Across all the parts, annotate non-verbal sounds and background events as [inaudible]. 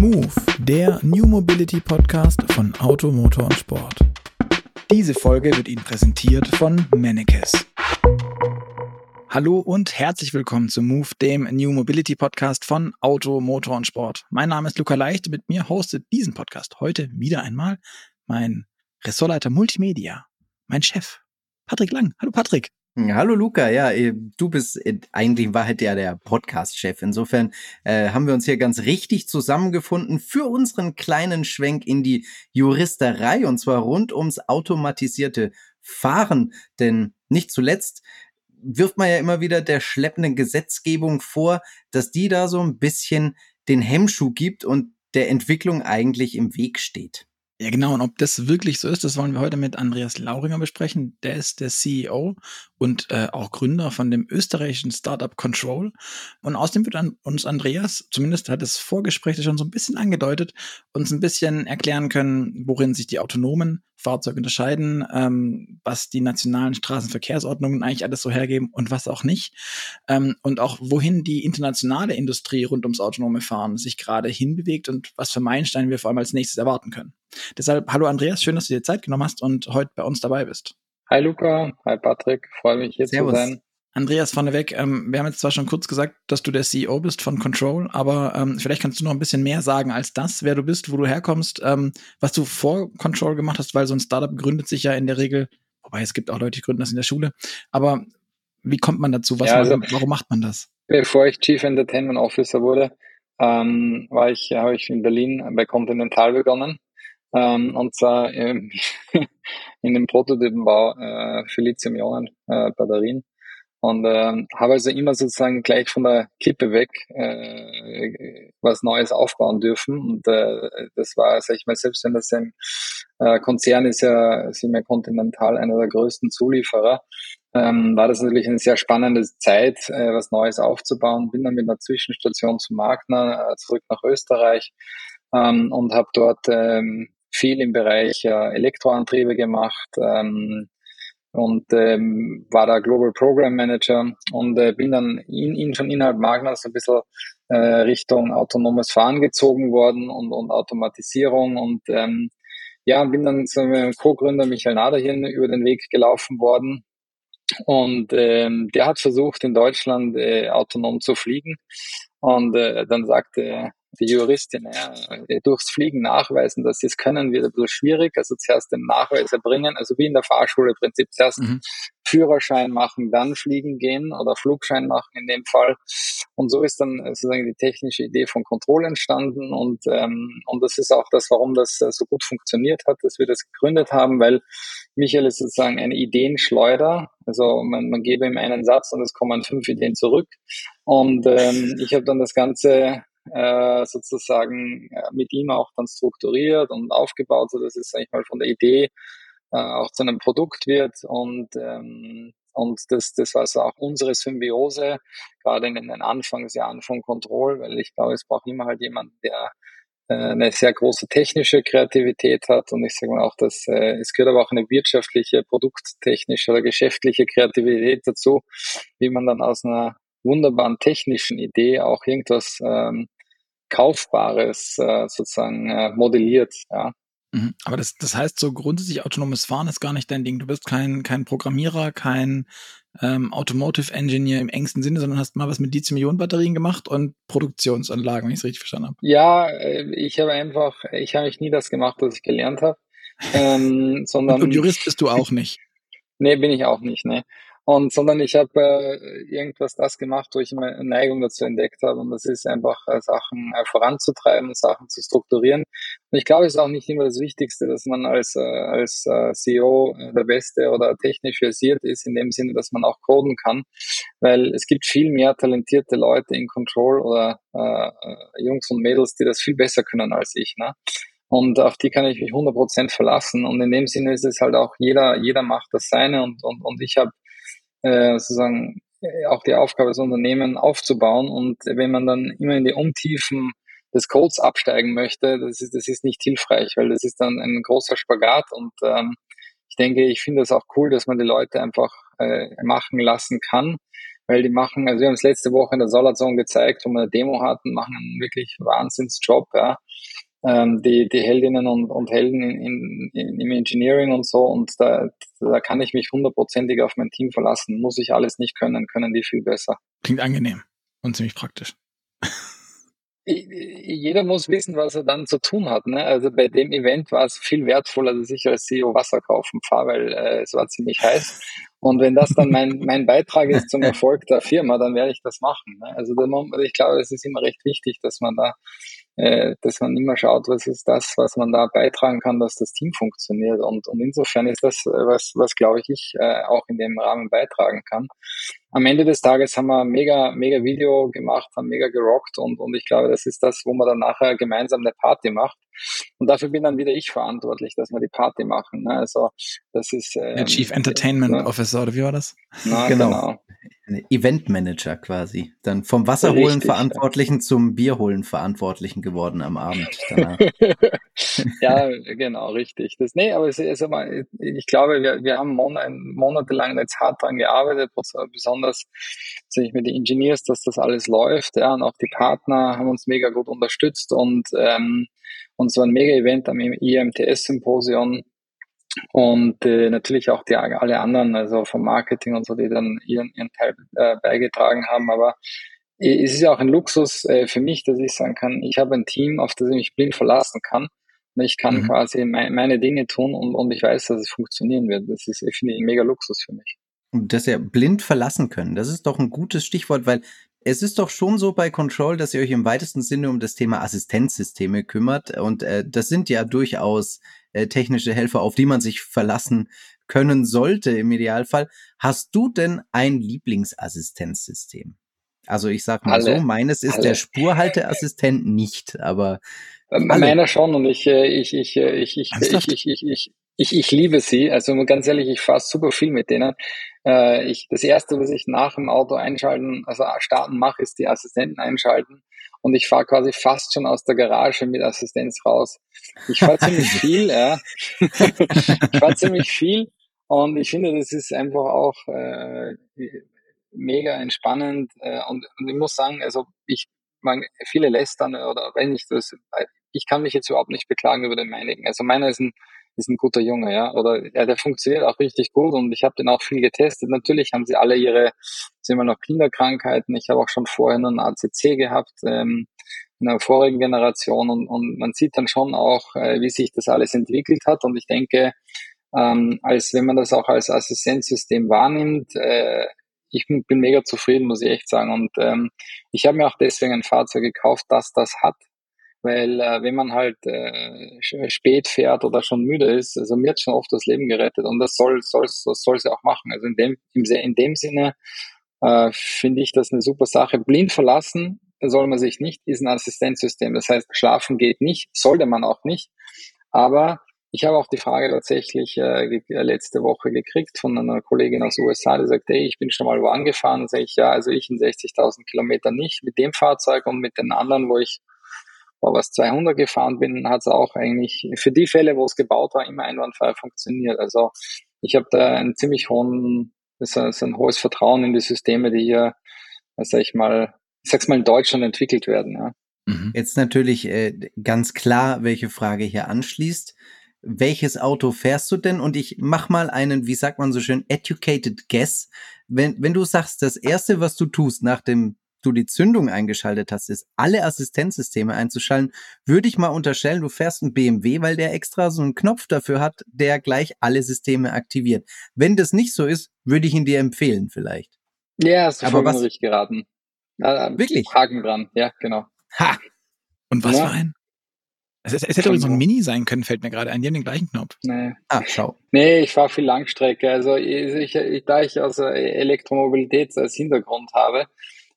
Move, der New Mobility Podcast von Auto, Motor und Sport. Diese Folge wird Ihnen präsentiert von Mannekes. Hallo und herzlich willkommen zu Move, dem New Mobility Podcast von Auto, Motor und Sport. Mein Name ist Luca Leicht mit mir hostet diesen Podcast heute wieder einmal mein Ressortleiter Multimedia, mein Chef, Patrick Lang. Hallo Patrick. Hallo Luca, ja, äh, du bist äh, eigentlich in Wahrheit ja der Podcast-Chef. Insofern äh, haben wir uns hier ganz richtig zusammengefunden für unseren kleinen Schwenk in die Juristerei und zwar rund ums automatisierte Fahren. Denn nicht zuletzt wirft man ja immer wieder der schleppenden Gesetzgebung vor, dass die da so ein bisschen den Hemmschuh gibt und der Entwicklung eigentlich im Weg steht. Ja, genau. Und ob das wirklich so ist, das wollen wir heute mit Andreas Lauringer besprechen. Der ist der CEO und äh, auch Gründer von dem österreichischen Startup Control. Und außerdem wird an uns Andreas, zumindest hat das Vorgespräch schon so ein bisschen angedeutet, uns ein bisschen erklären können, worin sich die autonomen Fahrzeuge unterscheiden, ähm, was die nationalen Straßenverkehrsordnungen eigentlich alles so hergeben und was auch nicht. Ähm, und auch wohin die internationale Industrie rund ums autonome Fahren sich gerade hinbewegt und was für Meilensteine wir vor allem als nächstes erwarten können. Deshalb, hallo Andreas, schön, dass du dir Zeit genommen hast und heute bei uns dabei bist. Hi Luca, hi Patrick, freue mich hier Servus. zu sein. Andreas vorneweg, ähm, wir haben jetzt zwar schon kurz gesagt, dass du der CEO bist von Control, aber ähm, vielleicht kannst du noch ein bisschen mehr sagen als das, wer du bist, wo du herkommst, ähm, was du vor Control gemacht hast, weil so ein Startup gründet sich ja in der Regel, wobei es gibt auch Leute, die gründen das in der Schule, aber wie kommt man dazu? Was ja, also, warum macht man das? Bevor ich Chief Entertainment Officer wurde, ähm, war ich, habe ich in Berlin bei Continental begonnen ähm, und zwar ähm, [laughs] in dem Prototypenbau äh, für Lithium-Ionen-Batterien. Äh, und ähm, habe also immer sozusagen gleich von der Kippe weg äh, was Neues aufbauen dürfen. Und äh, das war, sag ich mal, selbst wenn das ein äh, Konzern ist ja, sind wir Continental einer der größten Zulieferer, ähm, war das natürlich eine sehr spannende Zeit, äh, was Neues aufzubauen. Bin dann mit einer Zwischenstation zu Magna äh, zurück nach Österreich ähm, und habe dort ähm, viel im Bereich äh, Elektroantriebe gemacht ähm, und ähm, war da Global Program Manager und äh, bin dann in, in schon innerhalb Magnas ein bisschen äh, Richtung autonomes Fahren gezogen worden und, und Automatisierung und ähm, ja, bin dann zu meinem Co-Gründer Michael Naderhin über den Weg gelaufen worden und ähm, der hat versucht in Deutschland äh, autonom zu fliegen und äh, dann sagte die Juristin, ja, durchs Fliegen nachweisen, dass sie es können, wird ein bisschen schwierig. Also zuerst den Nachweis erbringen, also wie in der Fahrschule im Prinzip zuerst mhm. Führerschein machen, dann fliegen gehen oder Flugschein machen in dem Fall. Und so ist dann sozusagen die technische Idee von Control entstanden und, ähm, und das ist auch das, warum das äh, so gut funktioniert hat, dass wir das gegründet haben, weil Michael ist sozusagen eine Ideenschleuder. Also man, man gebe ihm einen Satz und es kommen fünf Ideen zurück. Und ähm, ich habe dann das Ganze äh, sozusagen äh, mit ihm auch dann strukturiert und aufgebaut, so dass es eigentlich mal von der Idee äh, auch zu einem Produkt wird. Und ähm, und das, das war so auch unsere Symbiose, gerade in den Anfangsjahren von Control, weil ich glaube, es braucht immer halt jemand, der äh, eine sehr große technische Kreativität hat. Und ich sage mal auch, dass äh, es gehört aber auch eine wirtschaftliche, produkttechnische oder geschäftliche Kreativität dazu, wie man dann aus einer wunderbaren technischen Idee auch irgendwas ähm, Kaufbares äh, sozusagen äh, modelliert. Ja. Mhm. Aber das, das heißt, so grundsätzlich autonomes Fahren ist gar nicht dein Ding. Du bist kein, kein Programmierer, kein ähm, Automotive Engineer im engsten Sinne, sondern hast mal was mit Lithium-Ionen-Batterien gemacht und Produktionsanlagen, wenn ich es richtig verstanden habe. Ja, äh, ich habe einfach, ich habe nicht nie das gemacht, was ich gelernt habe. Ähm, sondern, [laughs] und, und Jurist bist du auch nicht. Nee, bin ich auch nicht, ne. Und sondern ich habe äh, irgendwas das gemacht, wo ich eine Neigung dazu entdeckt habe. Und das ist einfach äh, Sachen äh, voranzutreiben, Sachen zu strukturieren. Und ich glaube, es ist auch nicht immer das Wichtigste, dass man als, äh, als äh, CEO äh, der Beste oder technisch versiert ist, in dem Sinne, dass man auch coden kann. Weil es gibt viel mehr talentierte Leute in Control oder äh, äh Jungs und Mädels, die das viel besser können als ich. Ne? Und auf die kann ich mich 100% verlassen. Und in dem Sinne ist es halt auch, jeder, jeder macht das seine. Und, und, und ich habe äh, sozusagen äh, auch die Aufgabe, das Unternehmen aufzubauen. Und wenn man dann immer in die Untiefen des Codes absteigen möchte, das ist, das ist nicht hilfreich, weil das ist dann ein großer Spagat. Und ähm, ich denke, ich finde es auch cool, dass man die Leute einfach äh, machen lassen kann, weil die machen, also wir haben es letzte Woche in der Solarzone gezeigt, wo wir eine Demo hatten, machen einen wirklich Wahnsinnsjob, ja. Ähm, die, die Heldinnen und, und Helden in, in, im Engineering und so und da, da kann ich mich hundertprozentig auf mein Team verlassen. Muss ich alles nicht können, können die viel besser. Klingt angenehm und ziemlich praktisch jeder muss wissen, was er dann zu tun hat. Ne? Also bei dem Event war es viel wertvoller, dass ich als CEO Wasser kaufen fahre, weil äh, es war ziemlich heiß. Und wenn das dann mein, [laughs] mein Beitrag ist zum Erfolg der Firma, dann werde ich das machen. Ne? Also ich glaube, es ist immer recht wichtig, dass man da dass man immer schaut, was ist das, was man da beitragen kann, dass das Team funktioniert. Und, und insofern ist das äh, was, was glaube ich, äh, auch in dem Rahmen beitragen kann. Am Ende des Tages haben wir mega, mega Video gemacht, haben mega gerockt und, und ich glaube, das ist das, wo man dann nachher gemeinsam eine Party macht. Und dafür bin dann wieder ich verantwortlich, dass wir die Party machen. Ne? Also das ist ähm, der Chief Entertainment äh, Officer oder wie war das? Na, [laughs] genau. genau. Eventmanager quasi. Dann vom Wasserholen Richtig, Verantwortlichen ja. zum Bierholen Verantwortlichen geworden am Abend [laughs] ja, genau, richtig. Das, nee, aber es ist aber, ich glaube, wir, wir haben mon monatelang jetzt hart dran gearbeitet, besonders sich mit den Engineers, dass das alles läuft. Ja, und auch die Partner haben uns mega gut unterstützt und, ähm, und so ein Mega-Event am IMTS-Symposium und äh, natürlich auch die alle anderen, also vom Marketing und so, die dann ihren, ihren Teil äh, beigetragen haben. Aber es ist ja auch ein Luxus äh, für mich, dass ich sagen kann, ich habe ein Team, auf das ich mich blind verlassen kann. Und ich kann mhm. quasi me meine Dinge tun und, und ich weiß, dass es funktionieren wird. Das ist, finde ich, ein mega Luxus für mich. Und dass ihr blind verlassen können, das ist doch ein gutes Stichwort, weil es ist doch schon so bei Control, dass ihr euch im weitesten Sinne um das Thema Assistenzsysteme kümmert. Und äh, das sind ja durchaus äh, technische Helfer, auf die man sich verlassen können sollte im Idealfall. Hast du denn ein Lieblingsassistenzsystem? Also ich sag mal alle, so, meines ist alle. der Spurhalteassistent nicht, aber ähm, meiner schon und ich äh, ich ich äh, ich ich ich ich, ich, ich, ich, ich liebe sie. Also ganz ehrlich, ich fahre super viel mit denen. Äh, ich, das erste, was ich nach dem Auto einschalten, also starten mache, ist die Assistenten einschalten. Und ich fahre quasi fast schon aus der Garage mit Assistenz raus. Ich fahre [laughs] ziemlich viel, ja. ich fahre ziemlich viel. Und ich finde, das ist einfach auch äh, mega entspannend. Äh, und, und ich muss sagen, also ich, man, viele lästern oder wenn ich das, ich kann mich jetzt überhaupt nicht beklagen über den meinigen. Also meiner ist ein ist ein guter Junge, ja. Oder ja, der funktioniert auch richtig gut und ich habe den auch viel getestet. Natürlich haben sie alle ihre, sind immer noch Kinderkrankheiten. Ich habe auch schon vorher einen ACC gehabt ähm, in der vorigen Generation und, und man sieht dann schon auch, äh, wie sich das alles entwickelt hat. Und ich denke, ähm, als wenn man das auch als Assistenzsystem wahrnimmt, äh, ich bin, bin mega zufrieden, muss ich echt sagen. Und ähm, ich habe mir auch deswegen ein Fahrzeug gekauft, das das hat weil äh, wenn man halt äh, spät fährt oder schon müde ist, also mir hat schon oft das Leben gerettet und das soll soll soll sie auch machen. Also in dem in dem Sinne äh, finde ich das eine super Sache. Blind verlassen soll man sich nicht, ist ein Assistenzsystem. Das heißt, schlafen geht nicht, sollte man auch nicht. Aber ich habe auch die Frage tatsächlich äh, äh letzte Woche gekriegt von einer Kollegin aus USA, die sagt, hey, ich bin schon mal wo angefahren. Sag ich, ja, also ich in 60.000 Kilometern nicht mit dem Fahrzeug und mit den anderen, wo ich aber was 200 gefahren bin, hat es auch eigentlich für die Fälle, wo es gebaut war, immer einwandfrei funktioniert. Also ich habe da einen ziemlich hohen, so, so ein hohes Vertrauen in die Systeme, die hier, sag ich mal, ich sag's mal in Deutschland entwickelt werden. Ja. Mhm. Jetzt natürlich äh, ganz klar, welche Frage hier anschließt. Welches Auto fährst du denn? Und ich mach mal einen, wie sagt man so schön, educated guess. Wenn, wenn du sagst, das erste, was du tust nach dem du die Zündung eingeschaltet hast, ist alle Assistenzsysteme einzuschalten, würde ich mal unterstellen, du fährst einen BMW, weil der extra so einen Knopf dafür hat, der gleich alle Systeme aktiviert. Wenn das nicht so ist, würde ich ihn dir empfehlen vielleicht. Ja, hast du Aber was, richtig geraten. Ja, wirklich? Haken dran, ja, genau. Ha! Und was ja. für ein? Es, es, es hätte übrigens so ein Mini sein können, fällt mir gerade ein. Die haben den gleichen Knopf. Nee. Ah, schau. Nee, ich fahre viel Langstrecke. Also ich, ich, da ich also Elektromobilität als Hintergrund habe,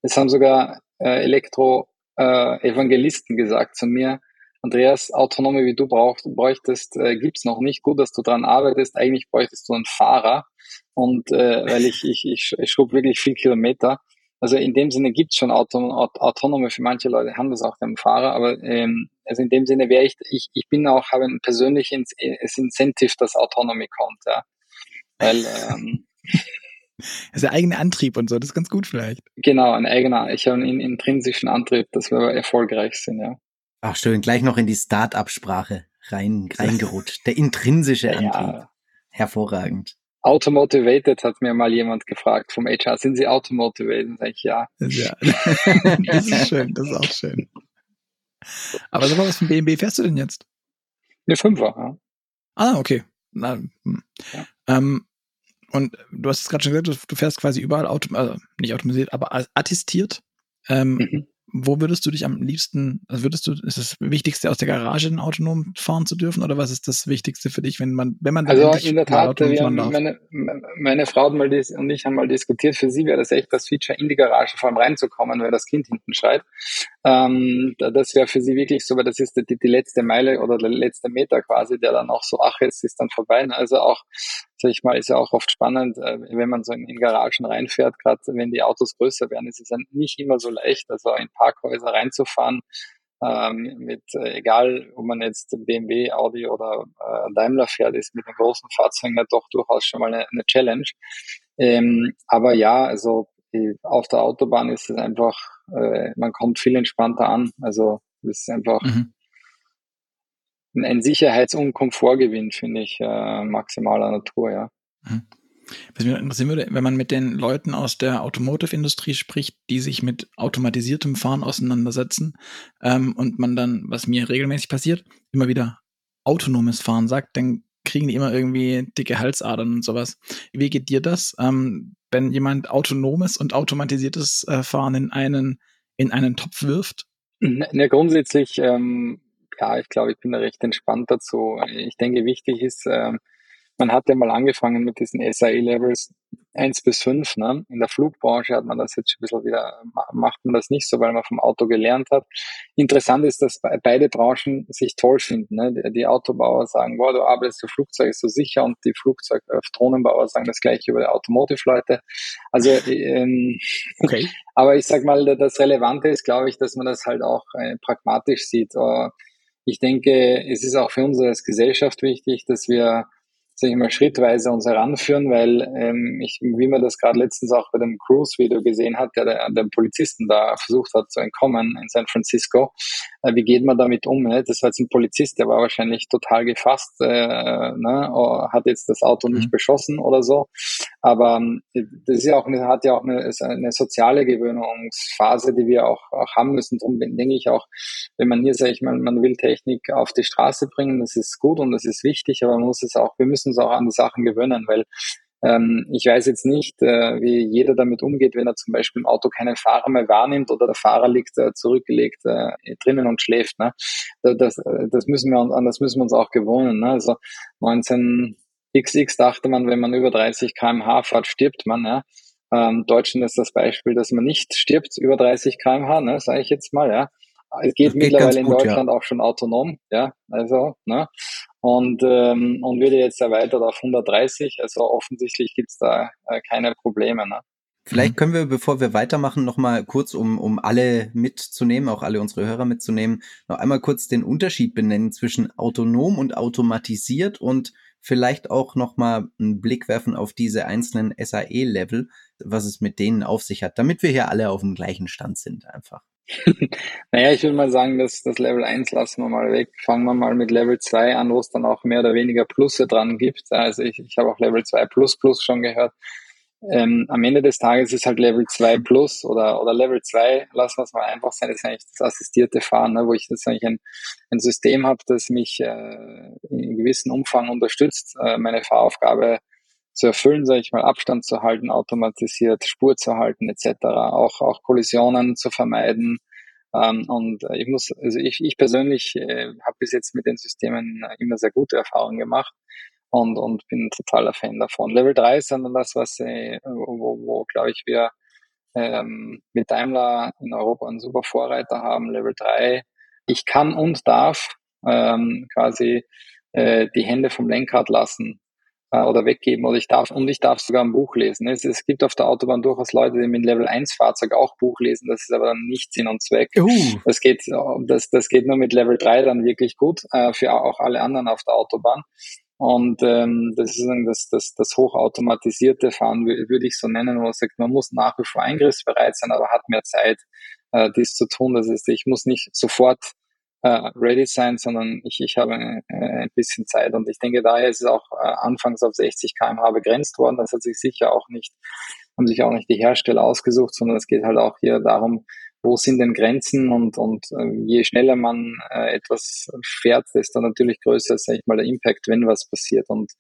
es haben sogar äh, Elektro-Evangelisten äh, gesagt zu mir, Andreas, Autonome wie du brauchst, bräuchtest, äh, gibt's noch nicht. Gut, dass du dran arbeitest. Eigentlich bräuchtest du einen Fahrer. Und äh, weil ich, ich, ich, ich schrub wirklich viel Kilometer. Also in dem Sinne gibt's schon Auton Autonome. Für manche Leute haben das auch den Fahrer. Aber ähm, also in dem Sinne wäre ich, ich, ich bin auch, habe ein persönliches Incentive, dass Autonomy kommt. Ja. Weil [laughs] ähm, Das ist der eigene Antrieb und so, das ist ganz gut vielleicht. Genau, ein eigener, ich habe einen intrinsischen Antrieb, dass wir erfolgreich sind, ja. Ach schön, gleich noch in die Start-up-Sprache rein, reingerutscht. Der intrinsische Antrieb. Ja. Hervorragend. Automotivated hat mir mal jemand gefragt vom HR. Sind Sie automotivated? Sag ich ja. ja. [laughs] das ist schön, das ist auch schön. Aber so was von BMW fährst du denn jetzt? Eine Fünfer, ja. Ah, okay. Na, hm. ja. ähm, und du hast es gerade schon gesagt, du, fährst quasi überall autom also nicht automatisiert, aber attestiert. Ähm, mhm wo würdest du dich am liebsten, also würdest du, ist das Wichtigste aus der Garage ein autonom fahren zu dürfen oder was ist das Wichtigste für dich, wenn man, wenn man Also in der Tat, wir meine, meine Frau und ich haben mal diskutiert, für sie wäre das echt das Feature, in die Garage vor allem reinzukommen, wenn das Kind hinten schreit. Ähm, das wäre für sie wirklich so, weil das ist die, die letzte Meile oder der letzte Meter quasi, der dann auch so, ach, jetzt ist dann vorbei. Also auch ich mal, ist ja auch oft spannend, äh, wenn man so in, in Garagen reinfährt, gerade wenn die Autos größer werden, ist es dann nicht immer so leicht, also in Parkhäuser reinzufahren. Ähm, mit, äh, egal, ob man jetzt BMW, Audi oder äh, Daimler fährt, ist mit den großen Fahrzeugen ja doch durchaus schon mal eine, eine Challenge. Ähm, aber ja, also auf der Autobahn ist es einfach, äh, man kommt viel entspannter an. Also es ist einfach mhm ein Sicherheits- und Komfortgewinn, finde ich, äh, maximaler Natur, ja. Mhm. Was mich interessieren würde, wenn man mit den Leuten aus der Automotive-Industrie spricht, die sich mit automatisiertem Fahren auseinandersetzen ähm, und man dann, was mir regelmäßig passiert, immer wieder autonomes Fahren sagt, dann kriegen die immer irgendwie dicke Halsadern und sowas. Wie geht dir das, ähm, wenn jemand autonomes und automatisiertes äh, Fahren in einen, in einen Topf wirft? Ja, grundsätzlich ähm, ja, ich glaube, ich bin da recht entspannt dazu. Ich denke, wichtig ist, ähm, man hat ja mal angefangen mit diesen SAE-Levels 1 bis 5. Ne? In der Flugbranche hat man das jetzt ein bisschen wieder, macht man das nicht so, weil man vom Auto gelernt hat. Interessant ist, dass beide Branchen sich toll finden. Ne? Die Autobauer sagen, wow, du arbeitest für Flugzeuge so sicher und die Flugzeug-Drohnenbauer sagen das gleiche über die Automotive-Leute. Also, ähm, okay. aber ich sag mal, das Relevante ist, glaube ich, dass man das halt auch äh, pragmatisch sieht. Uh, ich denke, es ist auch für uns als Gesellschaft wichtig, dass wir sag ich mal, schrittweise uns heranführen, weil ähm, ich, wie man das gerade letztens auch bei dem Cruise-Video gesehen hat, der, der Polizisten da versucht hat zu entkommen in San Francisco, äh, wie geht man damit um? Ne? Das war jetzt ein Polizist, der war wahrscheinlich total gefasst, äh, ne? Oh, hat jetzt das Auto nicht mhm. beschossen oder so, aber ähm, das ist ja auch eine, hat ja auch eine, eine soziale Gewöhnungsphase, die wir auch, auch haben müssen. Darum denke ich auch, wenn man hier, sage ich mal, man will Technik auf die Straße bringen, das ist gut und das ist wichtig, aber man muss es auch, wir müssen uns auch an die Sachen gewöhnen, weil ähm, ich weiß jetzt nicht, äh, wie jeder damit umgeht, wenn er zum Beispiel im Auto keinen Fahrer mehr wahrnimmt oder der Fahrer liegt äh, zurückgelegt äh, drinnen und schläft. Ne? Das, das müssen wir uns, an das müssen wir uns auch gewöhnen. Ne? Also 19XX dachte man, wenn man über 30 kmh fährt, stirbt man. Ja? Ähm, Deutschland ist das Beispiel, dass man nicht stirbt über 30 kmh, ne, sage ich jetzt mal, ja. Es geht, geht mittlerweile in Deutschland ja. auch schon autonom, ja, also, ne? Und, ähm, und wird jetzt erweitert auf 130. Also offensichtlich gibt's da äh, keine Probleme. Ne? Vielleicht mhm. können wir, bevor wir weitermachen, noch mal kurz, um, um alle mitzunehmen, auch alle unsere Hörer mitzunehmen, noch einmal kurz den Unterschied benennen zwischen autonom und automatisiert und vielleicht auch noch mal einen Blick werfen auf diese einzelnen SAE-Level, was es mit denen auf sich hat, damit wir hier alle auf dem gleichen Stand sind einfach. [laughs] naja, ich würde mal sagen, dass das Level 1 lassen wir mal weg. Fangen wir mal mit Level 2 an, wo es dann auch mehr oder weniger Plusse dran gibt. Also ich, ich habe auch Level 2 Plus Plus schon gehört. Ähm, am Ende des Tages ist halt Level 2 Plus oder, oder Level 2, lassen wir es mal einfach sein, das ist eigentlich das assistierte Fahren, ne, wo ich jetzt eigentlich ein, ein System habe, das mich äh, in gewissem Umfang unterstützt, äh, meine Fahraufgabe zu erfüllen, sage ich mal, Abstand zu halten, automatisiert Spur zu halten etc., auch, auch Kollisionen zu vermeiden. Ähm, und ich muss, also ich, ich persönlich äh, habe bis jetzt mit den Systemen immer sehr gute Erfahrungen gemacht und, und bin totaler Fan davon. Level 3 ist dann das, was äh, wo, wo glaube ich, wir ähm, mit Daimler in Europa einen super Vorreiter haben. Level 3, ich kann und darf ähm, quasi äh, die Hände vom Lenkrad lassen äh, oder weggeben oder ich darf und ich darf sogar ein Buch lesen. Es, es gibt auf der Autobahn durchaus Leute, die mit Level 1 Fahrzeug auch Buch lesen, das ist aber dann nicht Sinn und Zweck. Uh. Das geht das, das geht nur mit Level 3 dann wirklich gut, äh, für auch alle anderen auf der Autobahn. Und ähm, das ist das, das, das hochautomatisierte Fahren, würde ich so nennen, wo man sagt, man muss nach wie vor eingriffsbereit sein, aber hat mehr Zeit, äh, dies zu tun. Das ist, ich muss nicht sofort äh, ready sein, sondern ich, ich habe äh, ein bisschen Zeit. Und ich denke, daher ist es auch äh, anfangs auf 60 kmh begrenzt worden. Das hat sich sicher auch nicht, haben sich auch nicht die Hersteller ausgesucht, sondern es geht halt auch hier darum, wo sind denn Grenzen und, und äh, je schneller man äh, etwas fährt, desto natürlich größer ist, sag ich mal, der Impact, wenn was passiert. Und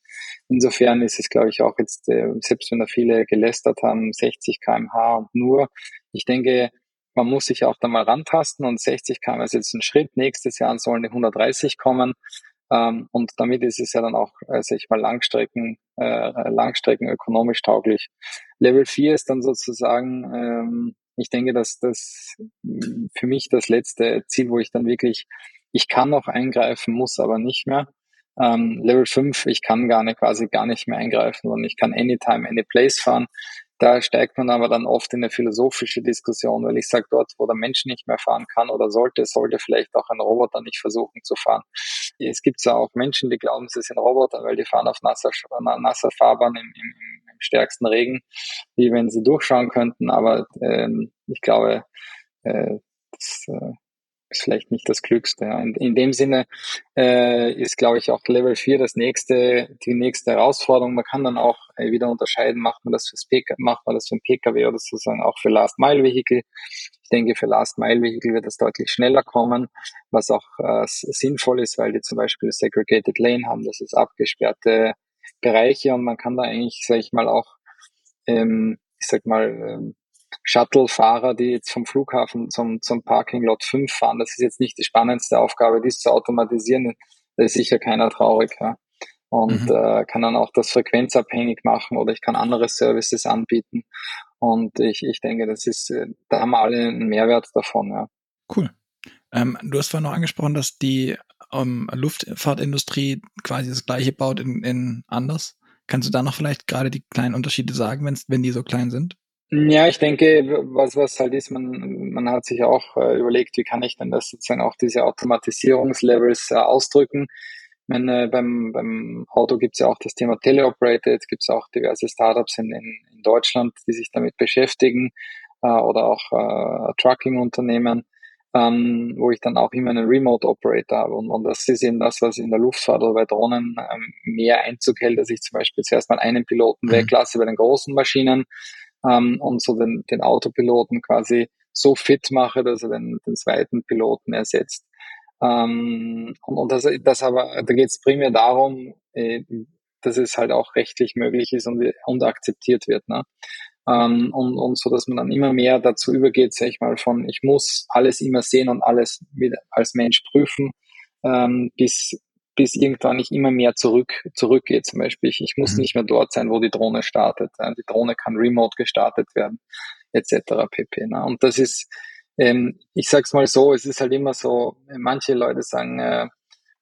insofern ist es, glaube ich, auch jetzt, äh, selbst wenn da viele gelästert haben, 60 kmh und nur, ich denke, man muss sich auch da mal rantasten und 60 km ist jetzt ein Schritt. Nächstes Jahr sollen die 130 kommen. Ähm, und damit ist es ja dann auch, äh, sag ich mal, Langstrecken, äh, Langstrecken ökonomisch tauglich. Level 4 ist dann sozusagen, ähm, ich denke, dass das für mich das letzte Ziel, wo ich dann wirklich, ich kann noch eingreifen, muss aber nicht mehr. Ähm, Level 5, ich kann gar nicht, quasi gar nicht mehr eingreifen, sondern ich kann anytime, any place fahren. Da steigt man aber dann oft in eine philosophische Diskussion, weil ich sage, dort, wo der Mensch nicht mehr fahren kann oder sollte, sollte vielleicht auch ein Roboter nicht versuchen zu fahren. Es gibt ja auch Menschen, die glauben, sie sind Roboter, weil die fahren auf nasser, nasser Fahrbahn im, im, im stärksten Regen, wie wenn sie durchschauen könnten. Aber ähm, ich glaube, äh, das, äh, ist vielleicht nicht das Klügste. In, in dem Sinne äh, ist, glaube ich, auch Level 4 das nächste, die nächste Herausforderung. Man kann dann auch äh, wieder unterscheiden, macht man das fürs PK, macht man das für ein PKW oder sozusagen auch für Last Mile Vehicle. Ich denke, für Last Mile Vehicle wird das deutlich schneller kommen, was auch äh, sinnvoll ist, weil die zum Beispiel Segregated Lane haben, das ist abgesperrte Bereiche und man kann da eigentlich, sage ich mal, auch ähm, ich sag mal, ähm, Shuttle-Fahrer, die jetzt vom Flughafen zum, zum Parking Lot 5 fahren. Das ist jetzt nicht die spannendste Aufgabe, dies zu automatisieren. Da ist sicher keiner traurig. Ja. Und mhm. äh, kann dann auch das frequenzabhängig machen oder ich kann andere Services anbieten. Und ich, ich denke, das ist, äh, da haben wir alle einen Mehrwert davon. Ja. Cool. Ähm, du hast vorhin noch angesprochen, dass die ähm, Luftfahrtindustrie quasi das gleiche baut in, in anders. Kannst du da noch vielleicht gerade die kleinen Unterschiede sagen, wenn die so klein sind? Ja, ich denke, was, was halt ist, man, man hat sich auch äh, überlegt, wie kann ich denn das sozusagen auch diese Automatisierungslevels äh, ausdrücken. Ich meine, beim, beim Auto gibt es ja auch das Thema Teleoperated, gibt es auch diverse Startups in, in, in Deutschland, die sich damit beschäftigen äh, oder auch äh, Trucking-Unternehmen, ähm, wo ich dann auch immer einen Remote Operator habe. Und, und das ist eben das, was in der Luftfahrt oder bei Drohnen ähm, mehr Einzug hält, dass ich zum Beispiel zuerst mal einen Piloten mhm. weglasse bei den großen Maschinen ähm, und so den, den Autopiloten quasi so fit mache, dass er den, den zweiten Piloten ersetzt. Ähm, und, und das, das aber, da geht es primär darum, äh, dass es halt auch rechtlich möglich ist und, und akzeptiert wird. Ne? Ähm, und, und so, dass man dann immer mehr dazu übergeht, sag ich mal, von ich muss alles immer sehen und alles wieder als Mensch prüfen, ähm, bis bis irgendwann nicht immer mehr zurück, zurückgeht. Zum Beispiel, ich, ich muss mhm. nicht mehr dort sein, wo die Drohne startet. Die Drohne kann remote gestartet werden, etc. pp. Ne? Und das ist, ähm, ich sag's mal so, es ist halt immer so, manche Leute sagen, äh,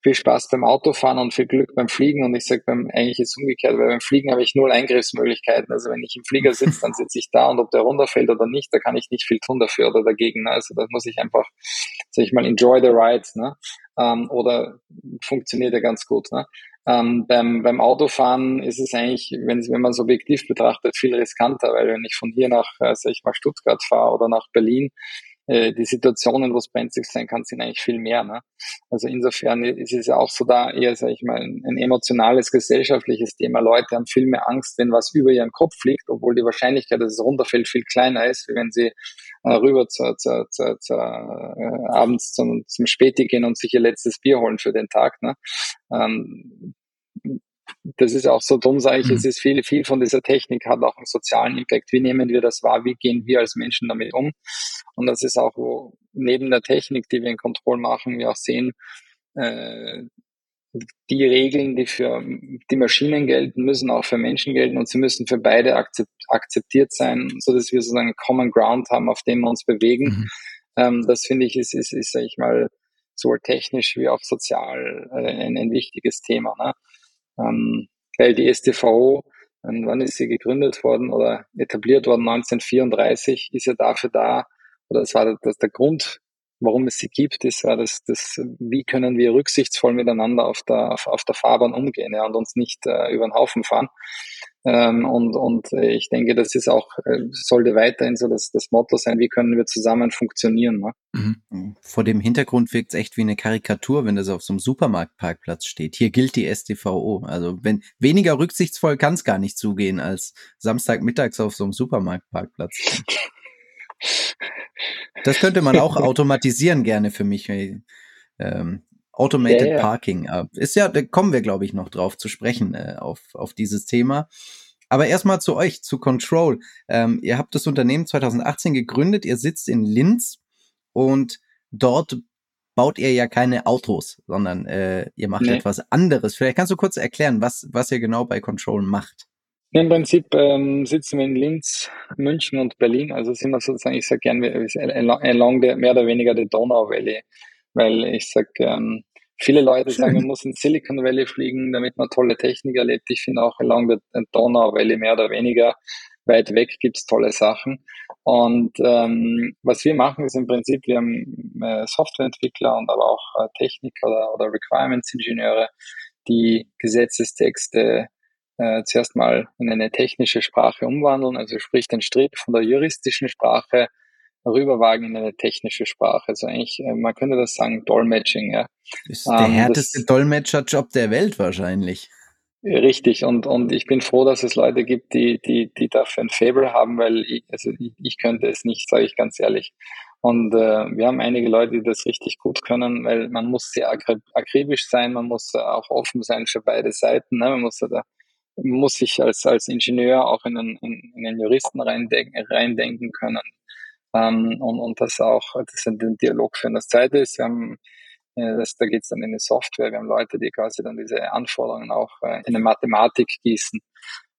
viel Spaß beim Autofahren und viel Glück beim Fliegen. Und ich sage beim eigentlich ist umgekehrt, weil beim Fliegen habe ich null Eingriffsmöglichkeiten. Also wenn ich im Flieger sitze, dann sitze ich da und ob der runterfällt oder nicht, da kann ich nicht viel tun dafür oder dagegen. Ne? Also da muss ich einfach, sag ich mal, enjoy the ride. Ne? Ähm, oder funktioniert ja ganz gut. Ne? Ähm, beim, beim Autofahren ist es eigentlich, wenn, wenn man es objektiv betrachtet, viel riskanter, weil wenn ich von hier nach, äh, sag ich mal, Stuttgart fahre oder nach Berlin, äh, die Situationen, wo es brenzlig sein kann, sind eigentlich viel mehr. Ne? Also insofern ist es ja auch so da eher, sage ich mal, ein, ein, emotionales, gesellschaftliches Thema. Leute haben viel mehr Angst, wenn was über ihren Kopf fliegt, obwohl die Wahrscheinlichkeit, dass es runterfällt, viel kleiner ist, wie wenn sie rüber zu, zu, zu, zu äh, abends zum, zum Späti gehen und sich ihr letztes Bier holen für den Tag. Ne? Ähm, das ist auch so dumm, sage ich, mhm. es ist viel, viel von dieser Technik hat auch einen sozialen Impact. Wie nehmen wir das wahr? Wie gehen wir als Menschen damit um? Und das ist auch, wo neben der Technik, die wir in Kontroll machen, wir auch sehen, äh, die Regeln, die für die Maschinen gelten, müssen auch für Menschen gelten und sie müssen für beide akzeptiert sein, so dass wir sozusagen einen Common Ground haben, auf dem wir uns bewegen. Mhm. Ähm, das finde ich ist, ist, ist, sag ich mal, sowohl technisch wie auch sozial äh, ein, ein wichtiges Thema. Ne? Ähm, weil die STVO, wann ist sie gegründet worden oder etabliert worden? 1934 ist ja dafür da, oder das war das der Grund, warum es sie gibt, ist ja, dass das, wie können wir rücksichtsvoll miteinander auf der, auf, auf der Fahrbahn umgehen ja, und uns nicht äh, über den Haufen fahren. Ähm, und, und ich denke, das ist auch, äh, sollte weiterhin so das, das Motto sein, wie können wir zusammen funktionieren. Ne? Mhm. Vor dem Hintergrund wirkt es echt wie eine Karikatur, wenn das auf so einem Supermarktparkplatz steht. Hier gilt die STVO. Also wenn weniger rücksichtsvoll kann es gar nicht zugehen als Samstagmittags auf so einem Supermarktparkplatz. [laughs] Das könnte man auch [laughs] automatisieren gerne für mich. Ähm, Automated ja, ja. Parking. Ist ja, da kommen wir, glaube ich, noch drauf zu sprechen äh, auf, auf dieses Thema. Aber erstmal zu euch, zu Control. Ähm, ihr habt das Unternehmen 2018 gegründet, ihr sitzt in Linz und dort baut ihr ja keine Autos, sondern äh, ihr macht nee. etwas anderes. Vielleicht kannst du kurz erklären, was, was ihr genau bei Control macht. Im Prinzip ähm, sitzen wir in Linz, München und Berlin. Also sind wir sozusagen, ich sage gerne, along the, mehr oder weniger der Donau Valley. Weil ich sage, ähm, viele Leute sagen, [laughs] man muss in Silicon Valley fliegen, damit man tolle Technik erlebt. Ich finde auch along the Donau Valley mehr oder weniger weit weg gibt's tolle Sachen. Und ähm, was wir machen, ist im Prinzip, wir haben äh, Softwareentwickler und aber auch äh, Techniker oder, oder Requirements-Ingenieure, die Gesetzestexte äh, zuerst mal in eine technische Sprache umwandeln, also sprich den Strip von der juristischen Sprache rüberwagen in eine technische Sprache. Also eigentlich, äh, man könnte das sagen, Dolmetsching, ja. ist der ähm, härteste Dolmetscherjob der Welt wahrscheinlich. Richtig, und, und ich bin froh, dass es Leute gibt, die, die, die dafür ein Fable haben, weil ich, also ich, ich könnte es nicht, sage ich ganz ehrlich. Und äh, wir haben einige Leute, die das richtig gut können, weil man muss sehr akribisch sein, man muss auch offen sein für beide Seiten. Ne? Man muss da muss sich als, als Ingenieur auch in einen, in, in einen Juristen reindenken, reindenken können ähm, und, und das auch, das den Dialog führen. Das zweite ist, wir haben äh, das, da geht es dann in die Software. Wir haben Leute, die quasi dann diese Anforderungen auch äh, in eine Mathematik gießen.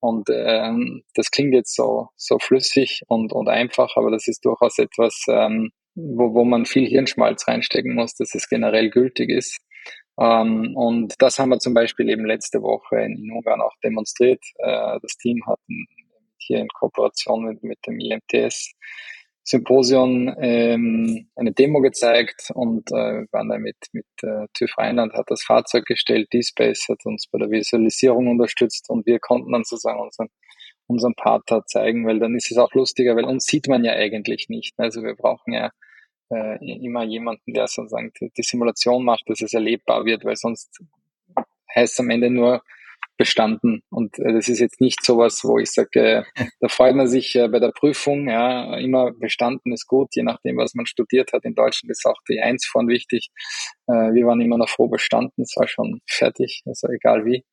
Und ähm, das klingt jetzt so, so flüssig und, und einfach, aber das ist durchaus etwas, ähm, wo, wo man viel Hirnschmalz reinstecken muss, dass es generell gültig ist. Ähm, und das haben wir zum Beispiel eben letzte Woche in, Ungarn auch demonstriert. Äh, das Team hat hier in Kooperation mit, mit dem IMTS Symposion ähm, eine Demo gezeigt und äh, waren da mit, mit äh, TÜV Rheinland, hat das Fahrzeug gestellt, D-Space hat uns bei der Visualisierung unterstützt und wir konnten dann sozusagen unseren, unseren Partner zeigen, weil dann ist es auch lustiger, weil uns sieht man ja eigentlich nicht. Also wir brauchen ja äh, immer jemanden, der sozusagen die, die Simulation macht, dass es erlebbar wird, weil sonst heißt es am Ende nur, bestanden. Und äh, das ist jetzt nicht sowas, wo ich sage, äh, [laughs] da freut man sich äh, bei der Prüfung, ja, immer bestanden ist gut, je nachdem, was man studiert hat. In Deutschland ist auch die Eins vorn wichtig. Äh, wir waren immer noch froh bestanden, es war schon fertig, also egal wie,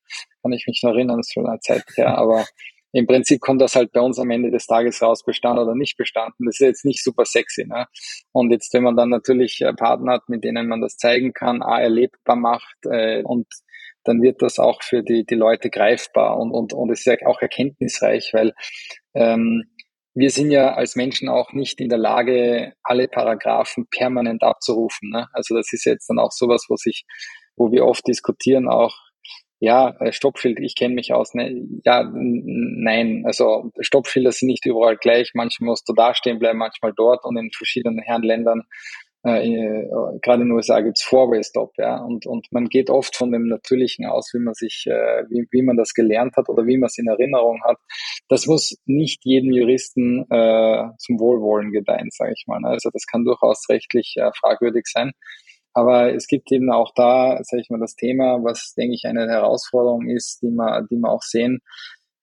kann ich mich noch erinnern, es ist schon eine Zeit her, aber im Prinzip kommt das halt bei uns am Ende des Tages raus, bestanden oder nicht bestanden. Das ist jetzt nicht super sexy. Ne? Und jetzt, wenn man dann natürlich äh, Partner hat, mit denen man das zeigen kann, A, erlebbar macht äh, und dann wird das auch für die, die Leute greifbar und, und, und es ist ja auch erkenntnisreich, weil ähm, wir sind ja als Menschen auch nicht in der Lage, alle Paragraphen permanent abzurufen. Ne? Also das ist jetzt dann auch sowas, wo sich, wo wir oft diskutieren, auch ja, äh, Stoppschild, ich kenne mich aus. Ne? Ja, nein, also Stoppschilder sind nicht überall gleich. Manchmal musst du da stehen bleiben, manchmal dort und in verschiedenen Herrenländern äh, äh, gerade in den USA gibt's Four-Way-Stop, ja, und, und man geht oft von dem Natürlichen aus, wie man sich, äh, wie, wie man das gelernt hat oder wie man es in Erinnerung hat. Das muss nicht jedem Juristen äh, zum Wohlwollen gedeihen, sage ich mal. Ne? Also das kann durchaus rechtlich äh, fragwürdig sein. Aber es gibt eben auch da, sage ich mal, das Thema, was, denke ich, eine Herausforderung ist, die man, die man auch sehen,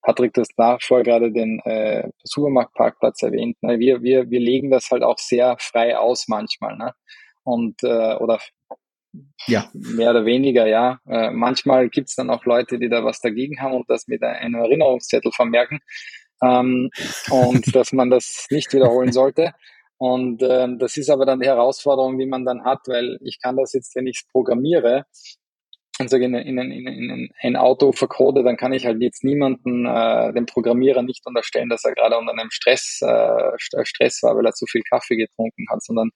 Patrick, das nachher gerade den äh, Supermarktparkplatz erwähnt. Ne? Wir, wir, wir legen das halt auch sehr frei aus manchmal. Ne? Und äh, oder ja. mehr oder weniger, ja. Äh, manchmal gibt's dann auch Leute, die da was dagegen haben und das mit einem Erinnerungszettel vermerken. Ähm, und dass man das nicht wiederholen sollte. Und ähm, das ist aber dann die Herausforderung, die man dann hat, weil ich kann das jetzt, wenn ich es programmiere, und sage in, in, in, in ein Auto verkode, dann kann ich halt jetzt niemanden, äh, dem Programmierer nicht unterstellen, dass er gerade unter einem Stress, äh, Stress war, weil er zu viel Kaffee getrunken hat, sondern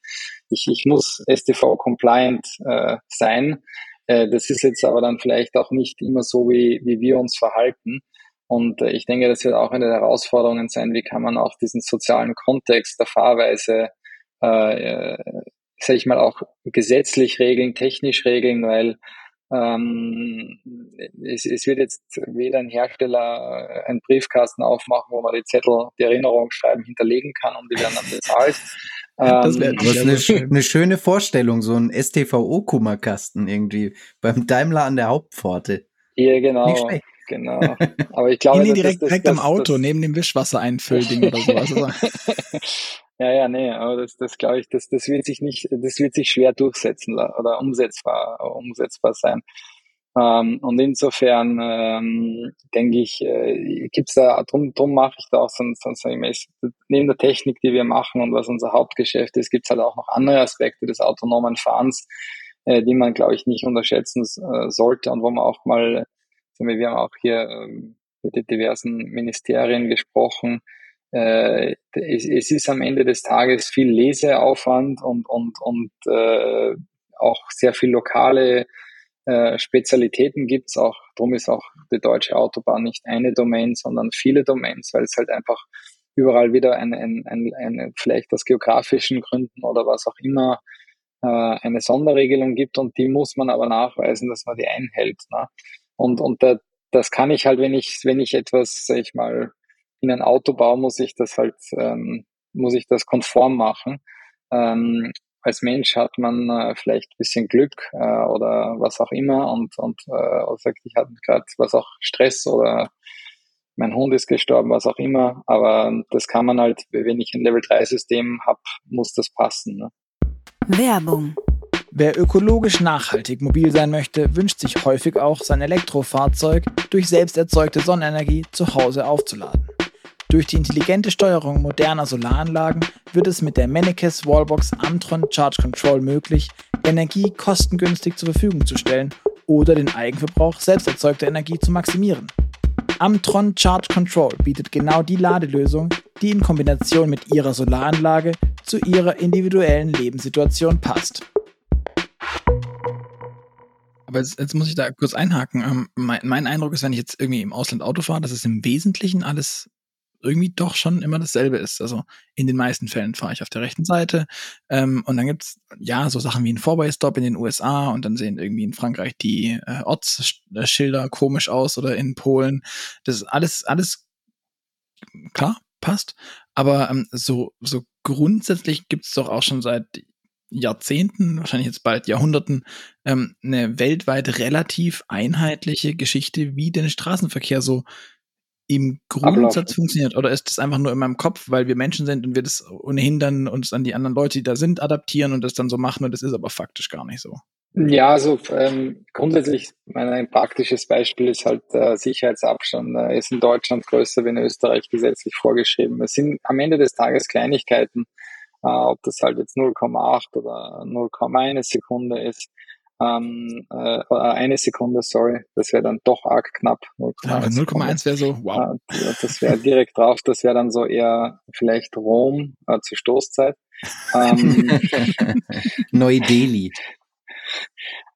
ich, ich muss STV-compliant äh, sein. Äh, das ist jetzt aber dann vielleicht auch nicht immer so, wie, wie wir uns verhalten. Und äh, ich denke, das wird auch eine der Herausforderungen sein, wie kann man auch diesen sozialen Kontext der Fahrweise äh, sage ich mal, auch gesetzlich regeln, technisch regeln, weil ähm, es, es wird jetzt weder ein Hersteller einen Briefkasten aufmachen, wo man die Zettel, die Erinnerung schreiben, hinterlegen kann und die werden dann bezahlt. [laughs] das wäre ähm, eine, eine, schöne Vorstellung, so ein STVO-Kummerkasten irgendwie beim Daimler an der Hauptpforte. Ja, genau. Genau. [laughs] Aber ich glaube, nee, direkt, das, direkt das, am Auto, das, neben dem Wischwasser-Einfüllding oder sowas. [laughs] ja, ja, nee, aber das, das glaube ich, das, das wird sich nicht, das wird sich schwer durchsetzen oder umsetzbar, umsetzbar sein. Ähm, und insofern ähm, denke ich, äh, gibt's da, drum, drum mache ich da auch so, so, so neben der Technik, die wir machen und was unser Hauptgeschäft ist, gibt's halt auch noch andere Aspekte des autonomen Fahrens, äh, die man, glaube ich, nicht unterschätzen äh, sollte und wo man auch mal wir haben auch hier ähm, mit den diversen Ministerien gesprochen. Äh, es, es, ist am Ende des Tages viel Leseaufwand und, und, und äh, auch sehr viel lokale äh, Spezialitäten gibt's auch. Drum ist auch die deutsche Autobahn nicht eine Domain, sondern viele Domains, weil es halt einfach überall wieder eine, eine, eine, eine vielleicht aus geografischen Gründen oder was auch immer eine Sonderregelung gibt und die muss man aber nachweisen, dass man die einhält. Ne? Und, und da, das kann ich halt, wenn ich, wenn ich etwas, sag ich mal, in ein Auto baue, muss ich das halt, ähm, muss ich das konform machen. Ähm, als Mensch hat man äh, vielleicht bisschen Glück äh, oder was auch immer und, und äh, sagt, ich hatte gerade was auch Stress oder mein Hund ist gestorben, was auch immer. Aber das kann man halt, wenn ich ein Level 3 System habe, muss das passen. Ne? Werbung Wer ökologisch nachhaltig mobil sein möchte, wünscht sich häufig auch sein Elektrofahrzeug durch selbst erzeugte Sonnenenergie zu Hause aufzuladen. Durch die intelligente Steuerung moderner Solaranlagen wird es mit der Mennekes Wallbox Amtron Charge Control möglich, Energie kostengünstig zur Verfügung zu stellen oder den Eigenverbrauch selbst erzeugter Energie zu maximieren. Amtron Charge Control bietet genau die Ladelösung, die in Kombination mit ihrer Solaranlage zu ihrer individuellen Lebenssituation passt. Aber jetzt, jetzt muss ich da kurz einhaken. Ähm, mein, mein, Eindruck ist, wenn ich jetzt irgendwie im Ausland Auto fahre, dass es im Wesentlichen alles irgendwie doch schon immer dasselbe ist. Also in den meisten Fällen fahre ich auf der rechten Seite ähm, und dann gibt's ja so Sachen wie ein Four-Way-Stop in den USA und dann sehen irgendwie in Frankreich die äh, Ortsschilder komisch aus oder in Polen. Das ist alles, alles klar, passt. Aber ähm, so, so grundsätzlich gibt's doch auch schon seit Jahrzehnten, wahrscheinlich jetzt bald Jahrhunderten, ähm, eine weltweit relativ einheitliche Geschichte, wie der Straßenverkehr so im Grundsatz Ablauf. funktioniert. Oder ist das einfach nur in meinem Kopf, weil wir Menschen sind und wir das ohnehin dann uns an die anderen Leute, die da sind, adaptieren und das dann so machen und das ist aber faktisch gar nicht so. Ja, also ähm, grundsätzlich mein, ein praktisches Beispiel ist halt äh, Sicherheitsabstand. Er ist in Deutschland größer wie in Österreich gesetzlich vorgeschrieben. Es sind am Ende des Tages Kleinigkeiten, äh, ob das halt jetzt 0,8 oder 0,1 Sekunde ist. Ähm, äh, eine Sekunde, sorry, das wäre dann doch arg knapp. 0,1 wäre so, wow. Äh, das wäre direkt drauf, das wäre dann so eher vielleicht Rom äh, zur Stoßzeit. [laughs] Ähm, Neu-Delhi.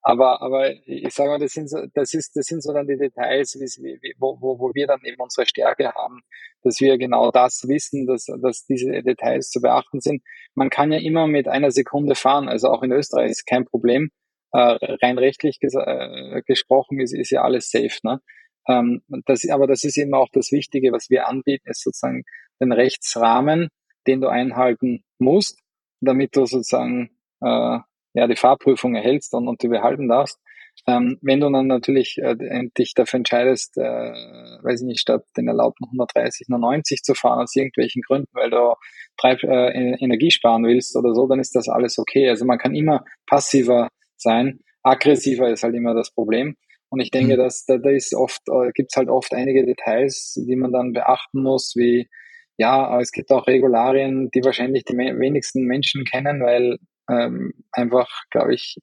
Aber, aber ich sage mal, das sind so, das ist, das sind so dann die Details, wie, wo, wo, wo wir dann eben unsere Stärke haben, dass wir genau das wissen, dass, dass diese Details zu beachten sind. Man kann ja immer mit einer Sekunde fahren, also auch in Österreich ist kein Problem. Äh, rein rechtlich ges äh, gesprochen ist, ist ja alles safe. Ne? Ähm, das, aber das ist eben auch das Wichtige, was wir anbieten, ist sozusagen den Rechtsrahmen, den du einhalten musst, damit du sozusagen äh, ja, die Fahrprüfung erhältst und, und die behalten darfst. Ähm, wenn du dann natürlich äh, dich dafür entscheidest, äh, weiß ich nicht, statt den erlaubten 130 nur 90 zu fahren aus irgendwelchen Gründen, weil du Treib, äh, Energie sparen willst oder so, dann ist das alles okay. Also man kann immer passiver sein. Aggressiver ist halt immer das Problem. Und ich denke, mhm. dass da, da ist oft, äh, gibt's halt oft einige Details, die man dann beachten muss, wie ja, es gibt auch Regularien, die wahrscheinlich die wenigsten Menschen kennen, weil ähm, einfach, glaube ich,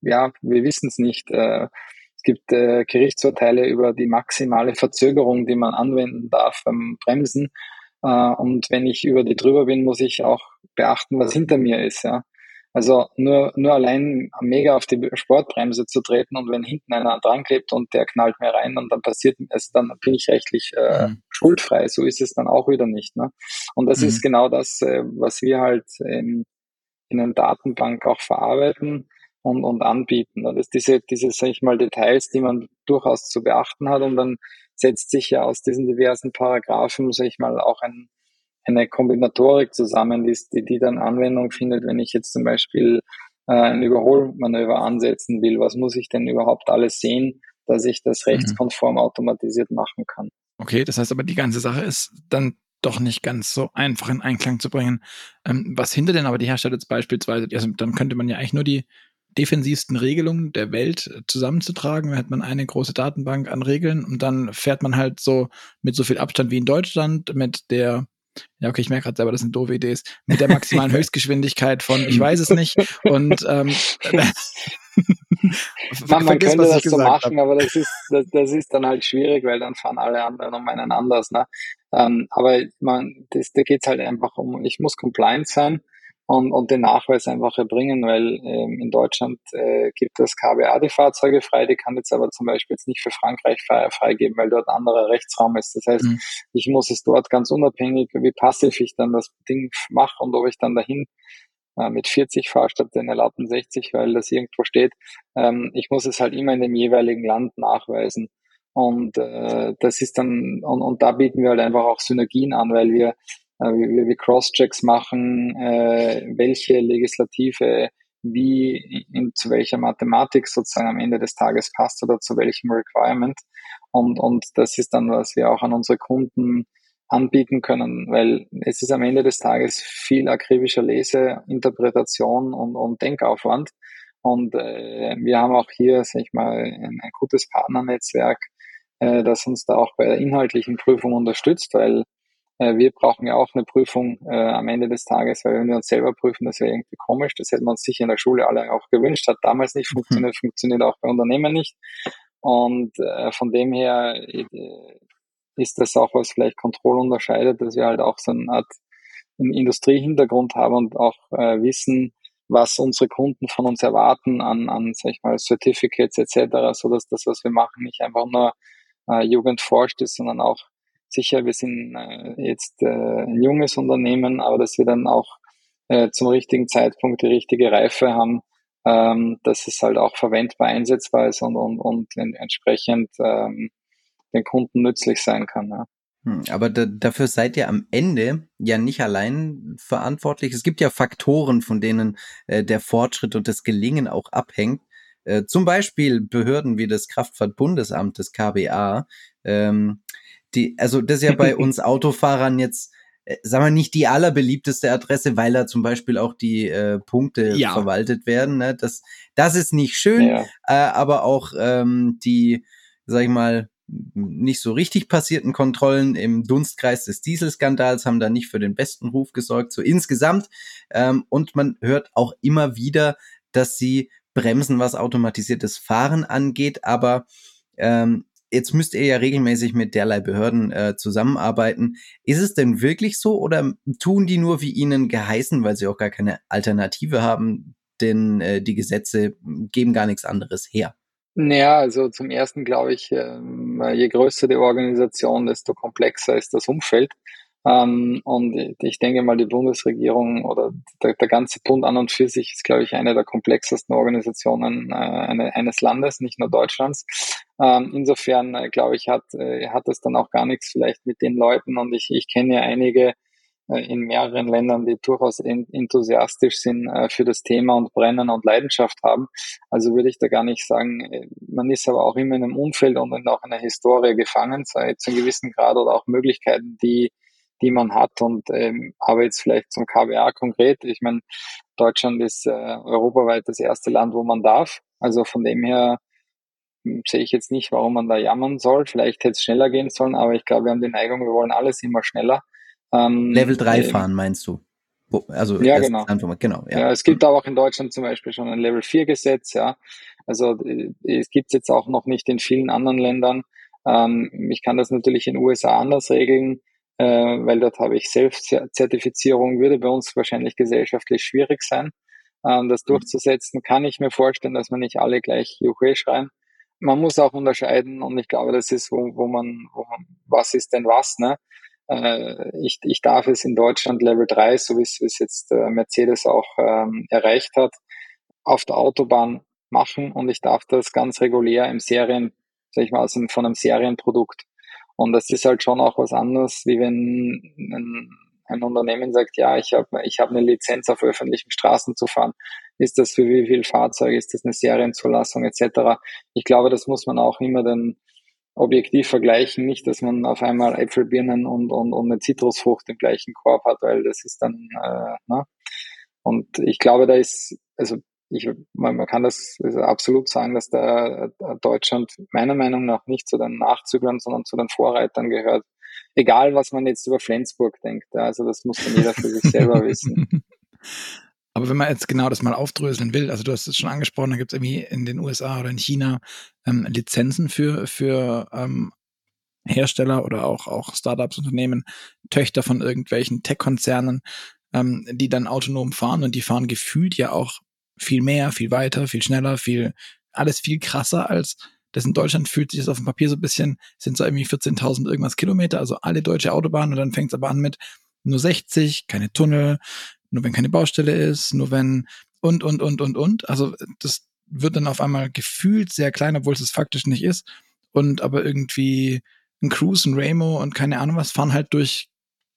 ja, wir wissen es nicht. Äh, es gibt äh, Gerichtsurteile über die maximale Verzögerung, die man anwenden darf beim Bremsen. Äh, und wenn ich über die drüber bin, muss ich auch beachten, was hinter mir ist. Ja. Also nur, nur allein mega auf die Sportbremse zu treten und wenn hinten einer dran klebt und der knallt mir rein und dann passiert es, dann bin ich rechtlich äh, mhm. schuldfrei. So ist es dann auch wieder nicht. Ne? Und das mhm. ist genau das, äh, was wir halt ähm, in einer Datenbank auch verarbeiten und, und anbieten. Das ist diese, diese, sag ich mal, Details, die man durchaus zu beachten hat und dann setzt sich ja aus diesen diversen Paragraphen, sag ich mal, auch ein, eine Kombinatorik zusammen, die, die dann Anwendung findet, wenn ich jetzt zum Beispiel äh, ein Überholmanöver ansetzen will. Was muss ich denn überhaupt alles sehen, dass ich das mhm. rechtskonform automatisiert machen kann? Okay, das heißt aber, die ganze Sache ist dann doch nicht ganz so einfach in Einklang zu bringen. Ähm, was hindert denn aber die Hersteller jetzt beispielsweise? Also dann könnte man ja eigentlich nur die defensivsten Regelungen der Welt zusammenzutragen. Da hat man eine große Datenbank an Regeln und dann fährt man halt so mit so viel Abstand wie in Deutschland mit der ja, okay, ich merke gerade selber, das sind doofe Ideen. Mit der [laughs] maximalen Höchstgeschwindigkeit von, ich weiß es nicht. Und ähm, [laughs] [laughs] man, man könnte das so machen, hab. aber das ist, das, das ist dann halt schwierig, weil dann fahren alle anderen um einen anders. Ne? Ähm, aber man, das, da geht's halt einfach um, ich muss compliant sein und, und den Nachweis einfach erbringen, weil ähm, in Deutschland äh, gibt das KBA die Fahrzeuge frei, die kann jetzt aber zum Beispiel jetzt nicht für Frankreich frei, freigeben, weil dort anderer Rechtsraum ist. Das heißt, mhm. ich muss es dort ganz unabhängig, wie passiv ich dann das Ding mache und ob ich dann dahin äh, mit 40 fahre statt den erlaubten 60, weil das irgendwo steht. Ähm, ich muss es halt immer in dem jeweiligen Land nachweisen. Und äh, das ist dann, und, und da bieten wir halt einfach auch Synergien an, weil wir äh, wie wir Cross-Checks machen, äh, welche Legislative wie in, zu welcher Mathematik sozusagen am Ende des Tages passt oder zu welchem Requirement. Und, und das ist dann, was wir auch an unsere Kunden anbieten können, weil es ist am Ende des Tages viel akribischer Lese, Interpretation und, und Denkaufwand. Und äh, wir haben auch hier, sag ich mal, ein, ein gutes Partnernetzwerk, äh, das uns da auch bei der inhaltlichen Prüfung unterstützt, weil äh, wir brauchen ja auch eine Prüfung äh, am Ende des Tages, weil wenn wir uns selber prüfen, das wäre irgendwie komisch. Das hätte man sich in der Schule alle auch gewünscht, hat damals nicht mhm. funktioniert, funktioniert auch bei Unternehmen nicht. Und äh, von dem her äh, ist das auch, was vielleicht Kontrolle unterscheidet, dass wir halt auch so eine Art einen Industriehintergrund haben und auch äh, wissen, was unsere Kunden von uns erwarten an, an sag ich mal, Certificates etc., so dass das, was wir machen, nicht einfach nur äh, Jugend forscht ist, sondern auch sicher, wir sind äh, jetzt äh, ein junges Unternehmen, aber dass wir dann auch äh, zum richtigen Zeitpunkt die richtige Reife haben, ähm, dass es halt auch verwendbar einsetzbar ist und, und, und entsprechend ähm, den Kunden nützlich sein kann. Ja. Hm, aber da, dafür seid ihr am Ende ja nicht allein verantwortlich. Es gibt ja Faktoren, von denen äh, der Fortschritt und das Gelingen auch abhängt. Äh, zum Beispiel Behörden wie das Kraftfahrtbundesamt, das KBA, ähm, die, also das ist ja bei [laughs] uns Autofahrern jetzt, äh, sagen wir nicht die allerbeliebteste Adresse, weil da zum Beispiel auch die äh, Punkte ja. verwaltet werden. Ne? Das, das ist nicht schön, ja. äh, aber auch ähm, die, sag ich mal, nicht so richtig passierten Kontrollen im Dunstkreis des Dieselskandals haben da nicht für den besten Ruf gesorgt, so insgesamt. Ähm, und man hört auch immer wieder, dass sie bremsen, was automatisiertes Fahren angeht, aber ähm, jetzt müsst ihr ja regelmäßig mit derlei Behörden äh, zusammenarbeiten. Ist es denn wirklich so oder tun die nur wie ihnen geheißen, weil sie auch gar keine Alternative haben, denn äh, die Gesetze geben gar nichts anderes her? Naja, also zum ersten glaube ich, ähm, je größer die Organisation, desto komplexer ist das Umfeld. Ähm, und ich denke mal, die Bundesregierung oder der, der, ganze Bund an und für sich ist, glaube ich, eine der komplexesten Organisationen äh, eine, eines Landes, nicht nur Deutschlands. Ähm, insofern, äh, glaube ich, hat, äh, hat das dann auch gar nichts vielleicht mit den Leuten. Und ich, ich kenne ja einige äh, in mehreren Ländern, die durchaus enthusiastisch sind äh, für das Thema und brennen und Leidenschaft haben. Also würde ich da gar nicht sagen, äh, man ist aber auch immer in einem Umfeld und auch in einer Historie gefangen, sei zu einem gewissen Grad oder auch Möglichkeiten, die die man hat. Und ähm, aber jetzt vielleicht zum KBA konkret. Ich meine, Deutschland ist äh, europaweit das erste Land, wo man darf. Also von dem her hm, sehe ich jetzt nicht, warum man da jammern soll. Vielleicht hätte es schneller gehen sollen, aber ich glaube, wir haben die Neigung, wir wollen alles immer schneller. Ähm, Level 3 äh, fahren, meinst du? Also ja, genau. genau ja. ja. es gibt auch in Deutschland zum Beispiel schon ein Level 4 Gesetz, ja. Also äh, es gibt es jetzt auch noch nicht in vielen anderen Ländern. Ähm, ich kann das natürlich in den USA anders regeln äh, weil dort habe ich Selbstzertifizierung, würde bei uns wahrscheinlich gesellschaftlich schwierig sein, ähm, das mhm. durchzusetzen. Kann ich mir vorstellen, dass man nicht alle gleich Juche schreien. Man muss auch unterscheiden und ich glaube, das ist, wo, wo, man, wo man, was ist denn was, ne? äh, ich, ich darf es in Deutschland Level 3, so wie es, wie es jetzt äh, Mercedes auch ähm, erreicht hat, auf der Autobahn machen und ich darf das ganz regulär im Serien, sag ich mal, also von einem Serienprodukt. Und das ist halt schon auch was anderes, wie wenn ein, ein Unternehmen sagt, ja, ich habe ich hab eine Lizenz auf öffentlichen Straßen zu fahren. Ist das für wie viel Fahrzeuge? Ist das eine Serienzulassung etc.? Ich glaube, das muss man auch immer dann objektiv vergleichen. Nicht, dass man auf einmal Äpfelbirnen und, und, und eine Zitrusfrucht im gleichen Korb hat, weil das ist dann, äh, ne? Und ich glaube, da ist, also ich, man, man kann das also absolut sagen, dass da Deutschland meiner Meinung nach nicht zu den Nachzüglern, sondern zu den Vorreitern gehört. Egal, was man jetzt über Flensburg denkt. Also das muss dann jeder für sich selber [laughs] wissen. Aber wenn man jetzt genau das mal aufdröseln will, also du hast es schon angesprochen, da gibt es irgendwie in den USA oder in China ähm, Lizenzen für, für ähm, Hersteller oder auch, auch Startups, Unternehmen, Töchter von irgendwelchen Tech-Konzernen, ähm, die dann autonom fahren und die fahren gefühlt ja auch viel mehr, viel weiter, viel schneller, viel, alles viel krasser als das in Deutschland fühlt sich das auf dem Papier so ein bisschen, sind so irgendwie 14.000 irgendwas Kilometer, also alle deutsche Autobahnen und dann fängt es aber an mit nur 60, keine Tunnel, nur wenn keine Baustelle ist, nur wenn und, und, und, und, und. Also das wird dann auf einmal gefühlt sehr klein, obwohl es es faktisch nicht ist. Und aber irgendwie ein Cruise, ein Raymo und keine Ahnung was fahren halt durch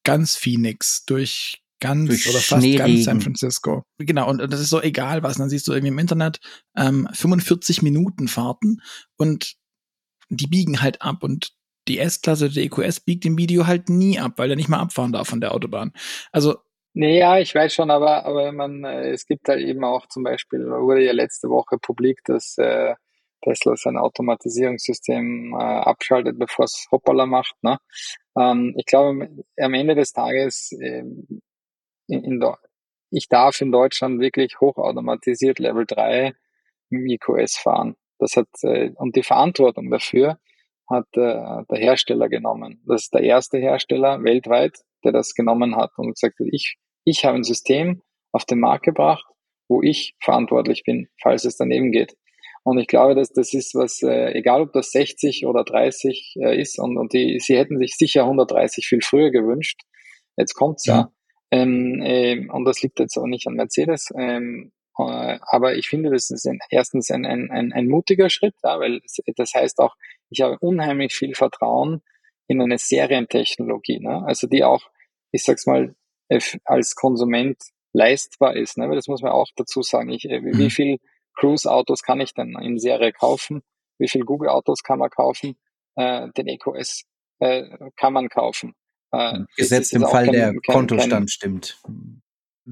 ganz Phoenix, durch ganz Durch oder fast ganz San Francisco. Genau, und das ist so egal was. Dann siehst du irgendwie im Internet ähm, 45 Minuten Fahrten und die biegen halt ab und die S-Klasse, der EQS biegt im Video halt nie ab, weil er nicht mal abfahren darf von der Autobahn. Also Nee, ja, ich weiß schon, aber, aber man, äh, es gibt halt eben auch zum Beispiel, wurde ja letzte Woche publik, dass äh, Tesla sein Automatisierungssystem äh, abschaltet, bevor es Hoppala macht. Ne? Ähm, ich glaube, am Ende des Tages äh, in, in ich darf in Deutschland wirklich hochautomatisiert Level 3 im EQS fahren. Das hat, äh, und die Verantwortung dafür hat äh, der Hersteller genommen. Das ist der erste Hersteller weltweit, der das genommen hat und gesagt hat, ich, ich habe ein System auf den Markt gebracht, wo ich verantwortlich bin, falls es daneben geht. Und ich glaube, dass das ist was, äh, egal ob das 60 oder 30 äh, ist, und, und die, sie hätten sich sicher 130 viel früher gewünscht. Jetzt kommt's ja. ja. Ähm, äh, und das liegt jetzt auch nicht an Mercedes. Ähm, äh, aber ich finde, das ist ein, erstens ein, ein, ein, ein mutiger Schritt, ja, weil das heißt auch, ich habe unheimlich viel Vertrauen in eine Serientechnologie, ne? also die auch, ich sag's mal, als Konsument leistbar ist. Ne? Weil das muss man auch dazu sagen. Ich, äh, wie mhm. viel Cruise-Autos kann ich denn in Serie kaufen? Wie viel Google-Autos kann man kaufen? Äh, den EcoS äh, kann man kaufen. Äh, Gesetzt im Fall kein, der kein, Kontostand kein, stimmt.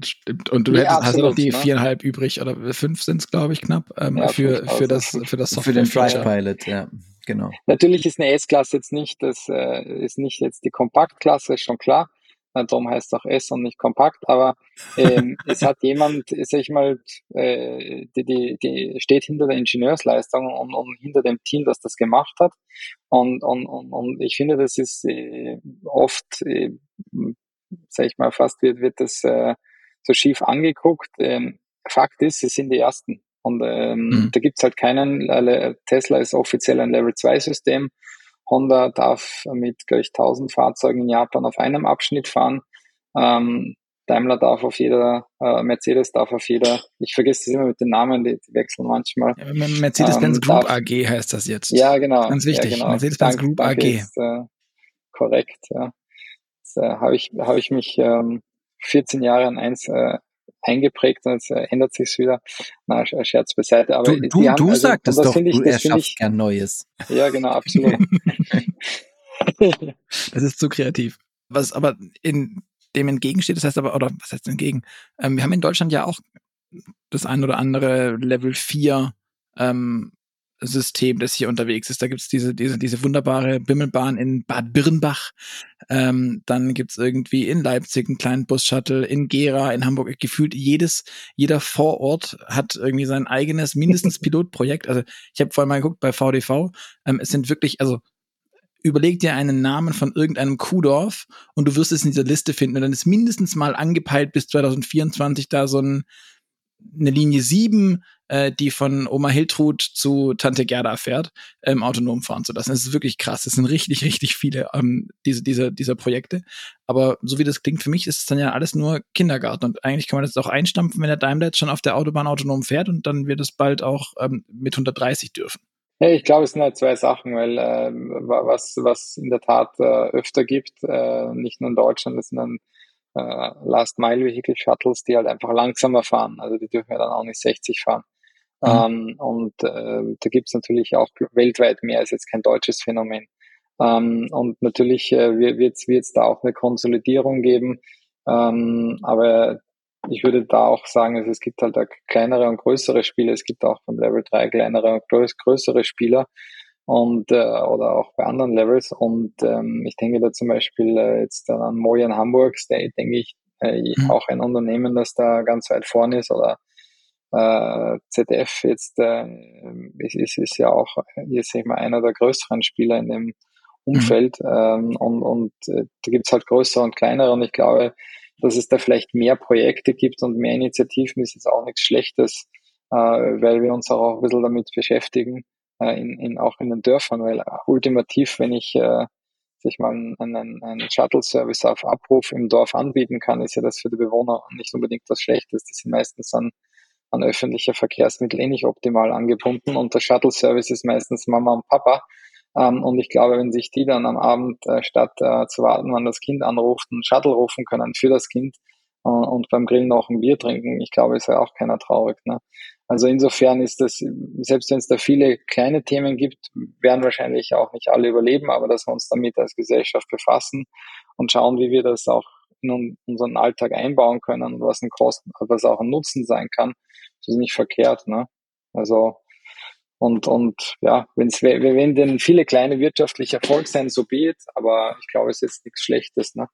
Stimmt. Und du ja, hättest, absolut, hast noch die ne? viereinhalb übrig oder fünf sind es, glaube ich, knapp ähm, ja, für, für, das, für das Software. Für den Flight Pilot, ja, genau. Natürlich ist eine S-Klasse jetzt nicht, das äh, ist nicht jetzt die Kompaktklasse, ist schon klar. Darum heißt es auch S und nicht kompakt, aber ähm, [laughs] es hat jemand, sag ich mal, äh, die, die, die steht hinter der Ingenieursleistung und, und hinter dem Team, das das gemacht hat. Und, und, und, und ich finde, das ist äh, oft, äh, sag ich mal, fast wird, wird das äh, so schief angeguckt. Ähm, Fakt ist, sie sind die Ersten. Und ähm, mhm. da gibt's halt keinen, Tesla ist offiziell ein Level 2 System Honda darf mit gleich 1000 Fahrzeugen in Japan auf einem Abschnitt fahren. Ähm, Daimler darf auf jeder, äh, Mercedes darf auf jeder, ich vergesse es immer mit den Namen, die, die wechseln manchmal. Ja, Mercedes-Benz ähm, Group darf, AG heißt das jetzt. Ja, genau. Ganz wichtig. Ja, genau. Mercedes-Benz Group AG. Ist, äh, korrekt, ja. Das äh, habe ich, hab ich mich ähm, 14 Jahre an eins äh, eingeprägt und jetzt äh, ändert sich's wieder. Na, Scherz beiseite. Aber du, du, haben, du also, sagtest doch, ich, du erschaffst gern Neues. Ja, genau, absolut. [laughs] [laughs] das ist zu kreativ. Was aber in dem entgegensteht, das heißt aber, oder was heißt entgegen? Ähm, wir haben in Deutschland ja auch das ein oder andere Level 4 ähm, System, das hier unterwegs ist. Da gibt's diese, diese, diese wunderbare Bimmelbahn in Bad Birnbach. Ähm, dann gibt's irgendwie in Leipzig einen kleinen Bus-Shuttle, in Gera, in Hamburg. Gefühlt jedes, jeder Vorort hat irgendwie sein eigenes, mindestens [laughs] Pilotprojekt. Also ich habe vorhin mal geguckt bei VDV. Ähm, es sind wirklich, also überleg dir einen Namen von irgendeinem Kuhdorf und du wirst es in dieser Liste finden. Und dann ist mindestens mal angepeilt bis 2024 da so ein, eine Linie 7 äh, die von Oma Hiltrud zu Tante Gerda fährt, ähm, autonom fahren zu lassen. Das ist wirklich krass. Das sind richtig, richtig viele ähm, diese, diese, dieser Projekte. Aber so wie das klingt, für mich ist es dann ja alles nur Kindergarten. Und eigentlich kann man das auch einstampfen, wenn der Daimler jetzt schon auf der Autobahn autonom fährt und dann wird es bald auch ähm, mit 130 dürfen. Ja, ich glaube, es sind halt zwei Sachen, weil äh, was, was in der Tat äh, öfter gibt, äh, nicht nur in Deutschland, das sind dann äh, Last Mile Vehicle Shuttles, die halt einfach langsamer fahren. Also die dürfen ja dann auch nicht 60 fahren. Mhm. Ähm, und äh, da gibt's natürlich auch weltweit mehr, ist jetzt kein deutsches Phänomen. Ähm, und natürlich äh, wird es da auch eine Konsolidierung geben. Ähm, aber ich würde da auch sagen, also es gibt halt kleinere und größere Spieler. Es gibt auch beim Level 3 kleinere und größere Spieler und äh, oder auch bei anderen Levels. Und ähm, ich denke da zum Beispiel äh, jetzt an Mojan Hamburgs, der denke ich äh, mhm. auch ein Unternehmen, das da ganz weit vorne ist oder äh, ZDF jetzt äh, ist, ist, ist ja auch hier sag ich mal einer der größeren Spieler in dem Umfeld mhm. ähm, und, und äh, da gibt's halt größere und kleinere und ich glaube, dass es da vielleicht mehr Projekte gibt und mehr Initiativen ist jetzt auch nichts Schlechtes, äh, weil wir uns auch ein bisschen damit beschäftigen, äh, in, in, auch in den Dörfern, weil ultimativ, wenn ich äh, sich mal einen, einen Shuttle-Service auf Abruf im Dorf anbieten kann, ist ja das für die Bewohner nicht unbedingt was Schlechtes. Die sind meistens an, an öffentliche Verkehrsmittel eh nicht optimal angebunden und der Shuttle-Service ist meistens Mama und Papa ähm, und ich glaube, wenn sich die dann am Abend, äh, statt äh, zu warten, wann das Kind anruft, einen Shuttle rufen können für das Kind äh, und beim Grillen noch ein Bier trinken, ich glaube, ist ja auch keiner traurig. Ne? Also insofern ist das, selbst wenn es da viele kleine Themen gibt, werden wahrscheinlich auch nicht alle überleben, aber dass wir uns damit als Gesellschaft befassen und schauen, wie wir das auch in unseren Alltag einbauen können und was ein Kosten, was auch ein Nutzen sein kann, das ist nicht verkehrt. Ne? Also und, und ja, wenn's, wenn denn viele kleine wirtschaftliche Erfolg sein, so be it, aber ich glaube, es ist jetzt nichts Schlechtes. Ne?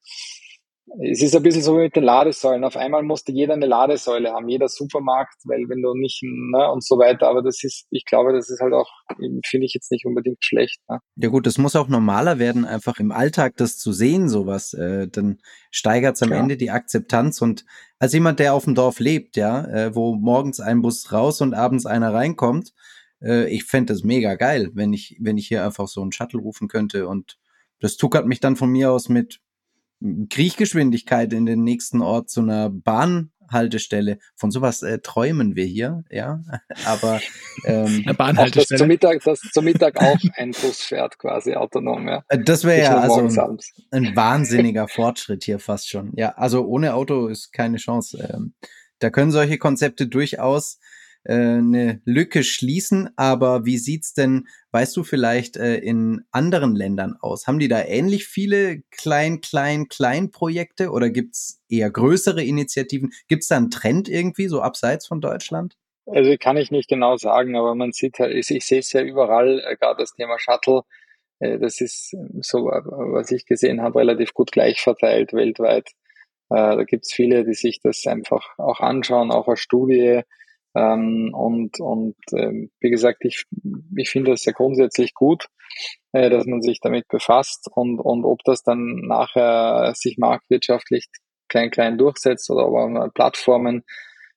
Es ist ein bisschen so wie mit den Ladesäulen. Auf einmal musste jeder eine Ladesäule haben, jeder Supermarkt, weil wenn du nicht, ne, und so weiter. Aber das ist, ich glaube, das ist halt auch, finde ich jetzt nicht unbedingt schlecht. Ne? Ja gut, das muss auch normaler werden, einfach im Alltag das zu sehen, sowas. Äh, dann steigert es am Klar. Ende die Akzeptanz. Und als jemand, der auf dem Dorf lebt, ja, äh, wo morgens ein Bus raus und abends einer reinkommt, äh, ich fände das mega geil, wenn ich, wenn ich hier einfach so einen Shuttle rufen könnte und das tuckert mich dann von mir aus mit Kriechgeschwindigkeit in den nächsten Ort zu einer Bahnhaltestelle. Von sowas äh, träumen wir hier, ja. [laughs] Aber ähm, Eine Bahnhaltestelle. Auch, dass, zum Mittag, dass zum Mittag auch ein Bus fährt, quasi autonom, ja. Äh, das wäre ja also ein, ein, wahnsinniger Fortschritt hier fast schon. Ja, also ohne Auto ist keine Chance. Ähm, da können solche Konzepte durchaus äh, eine Lücke schließen. Aber wie sieht's denn, weißt du vielleicht, äh, in anderen Ländern aus? Haben die da ähnlich viele klein, klein, klein Projekte oder gibt's eher größere Initiativen? Gibt's da einen Trend irgendwie, so abseits von Deutschland? Also kann ich nicht genau sagen, aber man sieht halt, ich, sehe es ja überall, äh, gerade das Thema Shuttle, äh, das ist so, was ich gesehen habe, relativ gut gleich verteilt weltweit. Da gibt's viele, die sich das einfach auch anschauen, auch als Studie ähm, und und ähm, wie gesagt, ich, ich finde es ja grundsätzlich gut, äh, dass man sich damit befasst und, und ob das dann nachher sich marktwirtschaftlich klein, klein durchsetzt oder ob Plattformen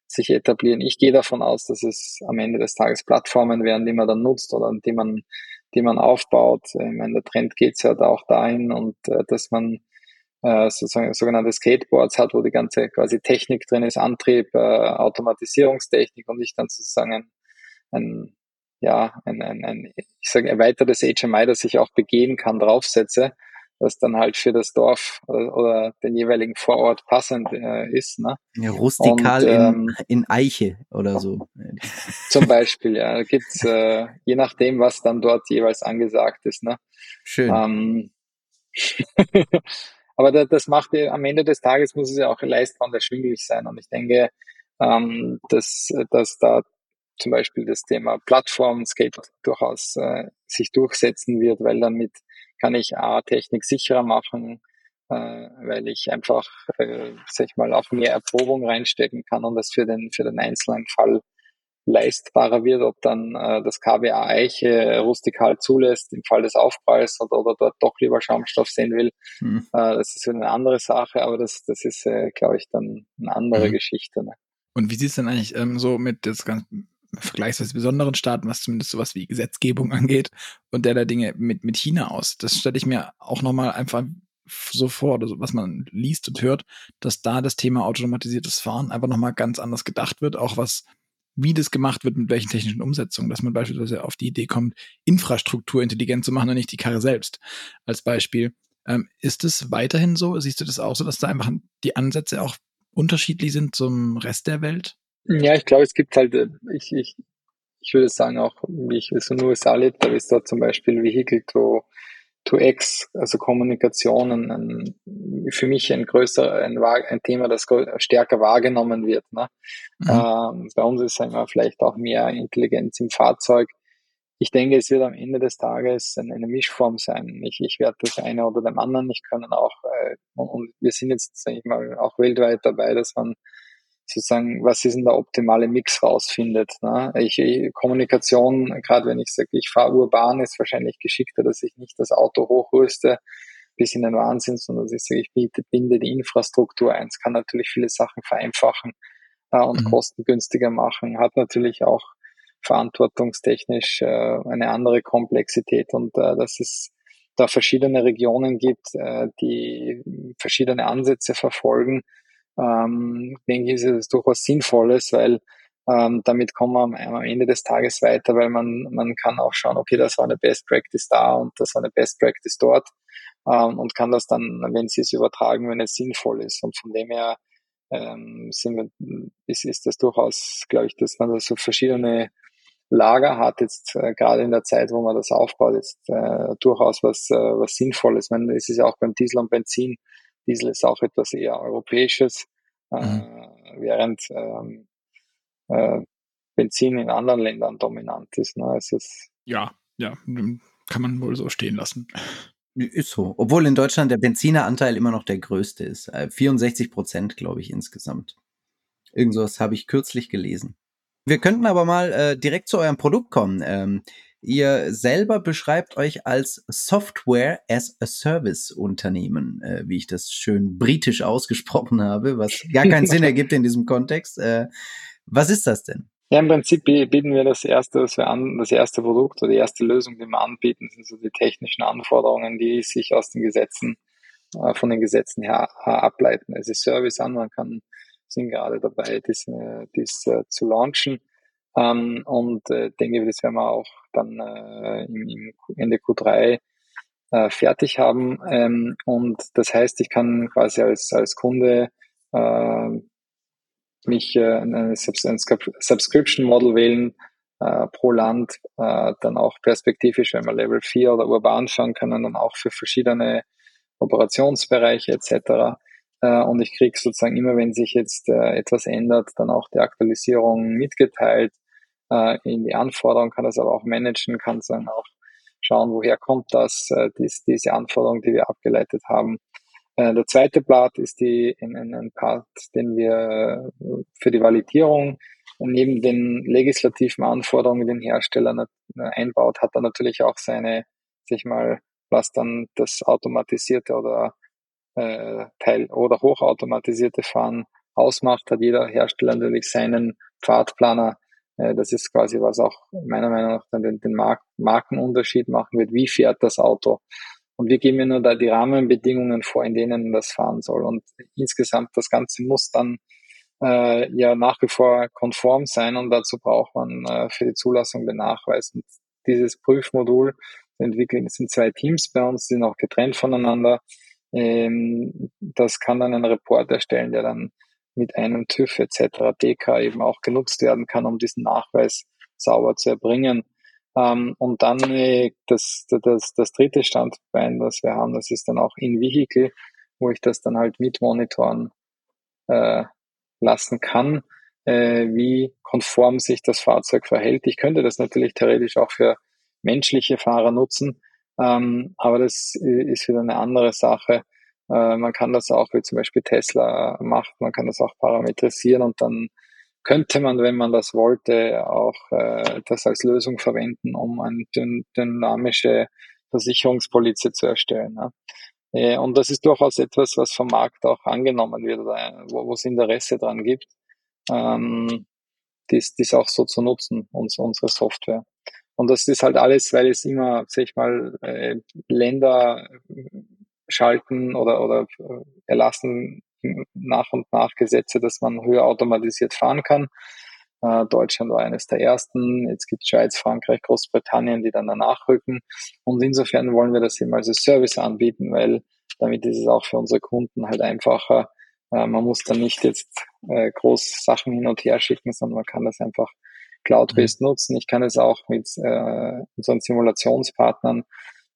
sich etablieren. Ich gehe davon aus, dass es am Ende des Tages Plattformen werden, die man dann nutzt oder die man, die man aufbaut. Ich meine, der Trend geht ja da auch dahin und äh, dass man äh, sozusagen sogenannte Skateboards hat, wo die ganze quasi Technik drin ist, Antrieb, äh, Automatisierungstechnik und ich dann sozusagen ein, ein ja, ein, ein, ein ich sage erweitertes HMI, das ich auch begehen kann, draufsetze, das dann halt für das Dorf oder, oder den jeweiligen Vorort passend äh, ist. Ne? Ja, rustikal und, ähm, in, in Eiche oder so. Zum Beispiel, ja. Da gibt's äh, je nachdem, was dann dort jeweils angesagt ist. Ne? Schön. Ähm, [laughs] Aber da, das macht am Ende des Tages muss es ja auch leistbar erschwinglich sein. Und ich denke, ähm, dass, dass da zum Beispiel das Thema Plattform Skate durchaus äh, sich durchsetzen wird, weil damit kann ich A, Technik sicherer machen, äh, weil ich einfach, äh, sag ich mal, auch mehr Erprobung reinstecken kann und das für den, für den einzelnen Fall leistbarer wird, ob dann äh, das KWA Eiche rustikal zulässt im Fall des Aufpralls oder, oder dort doch lieber Schaumstoff sehen will. Mhm. Äh, das ist eine andere Sache, aber das, das ist, äh, glaube ich, dann eine andere mhm. Geschichte. Ne? Und wie sieht es denn eigentlich ähm, so mit das ganze vergleichsweise besonderen Staaten, was zumindest sowas wie Gesetzgebung [laughs] angeht und der da Dinge mit, mit China aus. Das stelle ich mir auch nochmal einfach so vor, oder so, was man liest und hört, dass da das Thema automatisiertes Fahren einfach nochmal ganz anders gedacht wird, auch was, wie das gemacht wird, mit welchen technischen Umsetzungen, dass man beispielsweise auf die Idee kommt, Infrastruktur intelligent zu machen und nicht die Karre selbst. Als Beispiel. Ähm, ist es weiterhin so? Siehst du das auch so, dass da einfach die Ansätze auch unterschiedlich sind zum Rest der Welt? Ja, ich glaube, es gibt halt, äh, ich, ich, ich würde sagen, auch wie ich so in den USA lebe, da ist da zum Beispiel Vehicle to, to X, also Kommunikation, ein, für mich ein größer, ein, ein Thema, das stärker wahrgenommen wird. Ne? Mhm. Ähm, bei uns ist wir, vielleicht auch mehr Intelligenz im Fahrzeug. Ich denke, es wird am Ende des Tages eine, eine Mischform sein. Ich, ich werde das eine oder dem anderen nicht können auch, äh, und wir sind jetzt, sage ich mal, auch weltweit dabei, dass man sozusagen, was ist denn der optimale Mix rausfindet. Ne? Ich, Kommunikation, gerade wenn ich sage, ich fahre urban, ist wahrscheinlich geschickter, dass ich nicht das Auto hochrüste bis in den Wahnsinn, sondern dass ich sage, ich binde die Infrastruktur ein. Es kann natürlich viele Sachen vereinfachen äh, und mhm. kostengünstiger machen, hat natürlich auch verantwortungstechnisch äh, eine andere Komplexität und äh, das ist da verschiedene Regionen gibt, äh, die verschiedene Ansätze verfolgen ähm, denke ich, ist es durchaus Sinnvolles, weil ähm, damit kommen wir am, Ende des Tages weiter, weil man, man kann auch schauen, okay, das war eine Best Practice da und das war eine Best Practice dort ähm, und kann das dann, wenn sie es übertragen, wenn es sinnvoll ist. Und von dem her ähm, sind wir, ist, ist das durchaus, glaube ich, dass man da so verschiedene Lager hat, jetzt äh, gerade in der Zeit, wo man das aufbaut, jetzt äh, durchaus was, äh, was Sinnvolles. Ich meine, es ist ja auch beim Diesel und Benzin Diesel ist auch etwas eher Europäisches, äh, mhm. während ähm, äh, Benzin in anderen Ländern dominant ist. Ne? Es ist ja, ja, kann man wohl so stehen lassen. Ist so. Obwohl in Deutschland der Benzineranteil immer noch der größte ist. 64 äh, Prozent, glaube ich, insgesamt. Irgendwas habe ich kürzlich gelesen. Wir könnten aber mal äh, direkt zu eurem Produkt kommen. Ähm, Ihr selber beschreibt euch als Software as a Service Unternehmen, äh, wie ich das schön britisch ausgesprochen habe, was gar keinen Sinn [laughs] ergibt in diesem Kontext. Äh, was ist das denn? Ja, im Prinzip bieten wir das erste, was wir an, das erste Produkt oder die erste Lösung, die wir anbieten, sind so die technischen Anforderungen, die sich aus den Gesetzen, äh, von den Gesetzen her äh, ableiten. Es ist Service an, man kann, sind gerade dabei, dies, äh, dies äh, zu launchen ähm, und äh, denke, das werden wir auch dann äh, im, im Ende Q3 äh, fertig haben. Ähm, und das heißt, ich kann quasi als, als Kunde äh, mich äh, ein Subscription Model wählen äh, pro Land, äh, dann auch perspektivisch, wenn wir Level 4 oder urban schauen können, dann auch für verschiedene Operationsbereiche etc. Äh, und ich kriege sozusagen immer, wenn sich jetzt äh, etwas ändert, dann auch die Aktualisierung mitgeteilt äh, in die Anforderungen, kann das aber auch managen, kann dann auch schauen, woher kommt das, äh, dies, diese Anforderung, die wir abgeleitet haben. Äh, der zweite Part ist die, in, in ein Part, den wir für die Validierung neben den legislativen Anforderungen den Hersteller einbaut, hat er natürlich auch seine, sich mal, was dann das automatisierte oder äh, Teil oder hochautomatisierte Fahren ausmacht, hat jeder Hersteller natürlich seinen Pfadplaner, äh, das ist quasi, was auch meiner Meinung nach dann den, den Mark Markenunterschied machen wird. Wie fährt das Auto? Und wir geben ja nur da die Rahmenbedingungen vor, in denen das fahren soll. Und insgesamt das Ganze muss dann äh, ja nach wie vor konform sein und dazu braucht man äh, für die Zulassung den Nachweis. Und dieses Prüfmodul entwickeln, es sind zwei Teams bei uns, die sind auch getrennt voneinander. Ähm, das kann dann ein Report erstellen, der dann mit einem TÜV etc. DK eben auch genutzt werden kann, um diesen Nachweis sauber zu erbringen. Ähm, und dann äh, das, das, das dritte Standbein, das wir haben, das ist dann auch in Vehicle, wo ich das dann halt mit monitoren äh, lassen kann, äh, wie konform sich das Fahrzeug verhält. Ich könnte das natürlich theoretisch auch für menschliche Fahrer nutzen, ähm, aber das äh, ist wieder eine andere Sache. Äh, man kann das auch, wie zum Beispiel Tesla macht, man kann das auch parametrisieren und dann könnte man, wenn man das wollte, auch äh, das als Lösung verwenden, um eine dynamische Versicherungspolize zu erstellen. Äh, und das ist durchaus etwas, was vom Markt auch angenommen wird, oder wo, es Interesse dran gibt. Ähm, dies, dies auch so zu nutzen, uns, unsere Software. Und das ist halt alles, weil es immer, sag ich mal, äh, Länder schalten oder, oder äh, erlassen nach und nach Gesetze, dass man höher automatisiert fahren kann. Äh, Deutschland war eines der ersten. Jetzt gibt es Schweiz, Frankreich, Großbritannien, die dann danach rücken. Und insofern wollen wir das eben als Service anbieten, weil damit ist es auch für unsere Kunden halt einfacher. Äh, man muss dann nicht jetzt äh, groß Sachen hin und her schicken, sondern man kann das einfach cloud-based mhm. nutzen. Ich kann es auch mit äh, unseren Simulationspartnern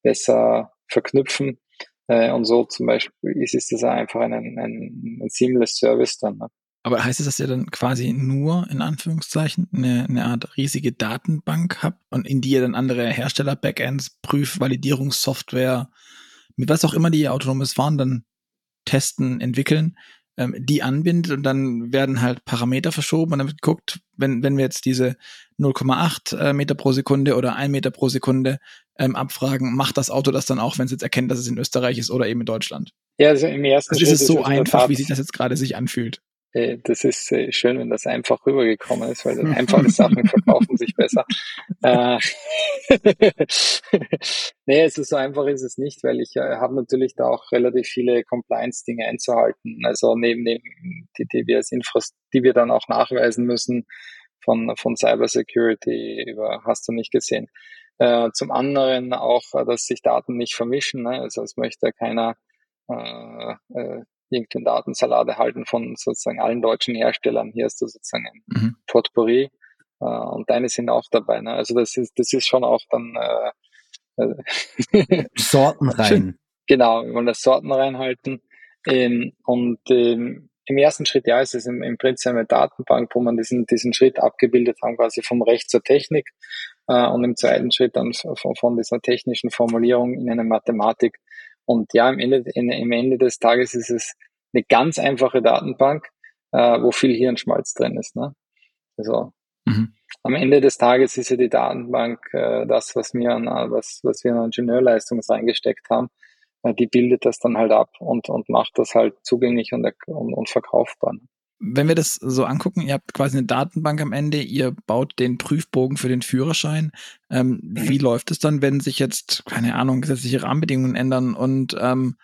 besser verknüpfen. Äh, und so zum Beispiel ist, ist das einfach ein, ein, ein seamless Service dann. Ne? Aber heißt es, dass ihr dann quasi nur in Anführungszeichen eine, eine Art riesige Datenbank habt und in die ihr dann andere Hersteller-Backends, Prüfvalidierungssoftware, mit was auch immer die autonomes Fahren dann testen, entwickeln, ähm, die anbindet und dann werden halt Parameter verschoben und dann wird geguckt, wenn, wenn wir jetzt diese 0,8 äh, Meter pro Sekunde oder 1 Meter pro Sekunde ähm, abfragen, macht das Auto das dann auch, wenn es jetzt erkennt, dass es in Österreich ist oder eben in Deutschland? Ja, also im ersten also ist es so einfach, wie sich das jetzt gerade sich anfühlt. Äh, das ist äh, schön, wenn das einfach rübergekommen ist, weil [laughs] einfache Sachen verkaufen sich besser. Äh, [laughs] nee, es ist so einfach ist es nicht, weil ich äh, habe natürlich da auch relativ viele Compliance-Dinge einzuhalten. Also neben dem, die, die wir als Infrast die wir dann auch nachweisen müssen von, von Cybersecurity über hast du nicht gesehen. Äh, zum anderen auch, dass sich Daten nicht vermischen. Ne? Also es möchte keiner äh, äh, irgendeinen Datensalat erhalten von sozusagen allen deutschen Herstellern. Hier hast du sozusagen ein mhm. Potpourri äh, und deine sind auch dabei. Ne? Also das ist, das ist schon auch dann äh, äh [laughs] Sorten rein. Genau, wir wollen das Sorten reinhalten. Ähm, und ähm, im ersten Schritt, ja, ist es im, im Prinzip eine Datenbank, wo man diesen, diesen Schritt abgebildet haben, quasi vom Recht zur Technik. Äh, und im zweiten Schritt dann von, von dieser technischen Formulierung in eine Mathematik, und ja, am Ende, in, am Ende des Tages ist es eine ganz einfache Datenbank, äh, wo viel Hirnschmalz drin ist. Ne? Also mhm. am Ende des Tages ist ja die Datenbank äh, das, was wir an was, was wir an Ingenieurleistung reingesteckt haben. Äh, die bildet das dann halt ab und, und macht das halt zugänglich und, und, und verkaufbar. Ne? Wenn wir das so angucken, ihr habt quasi eine Datenbank am Ende, ihr baut den Prüfbogen für den Führerschein. Ähm, mhm. Wie läuft es dann, wenn sich jetzt, keine Ahnung, gesetzliche Rahmenbedingungen ändern und ähm,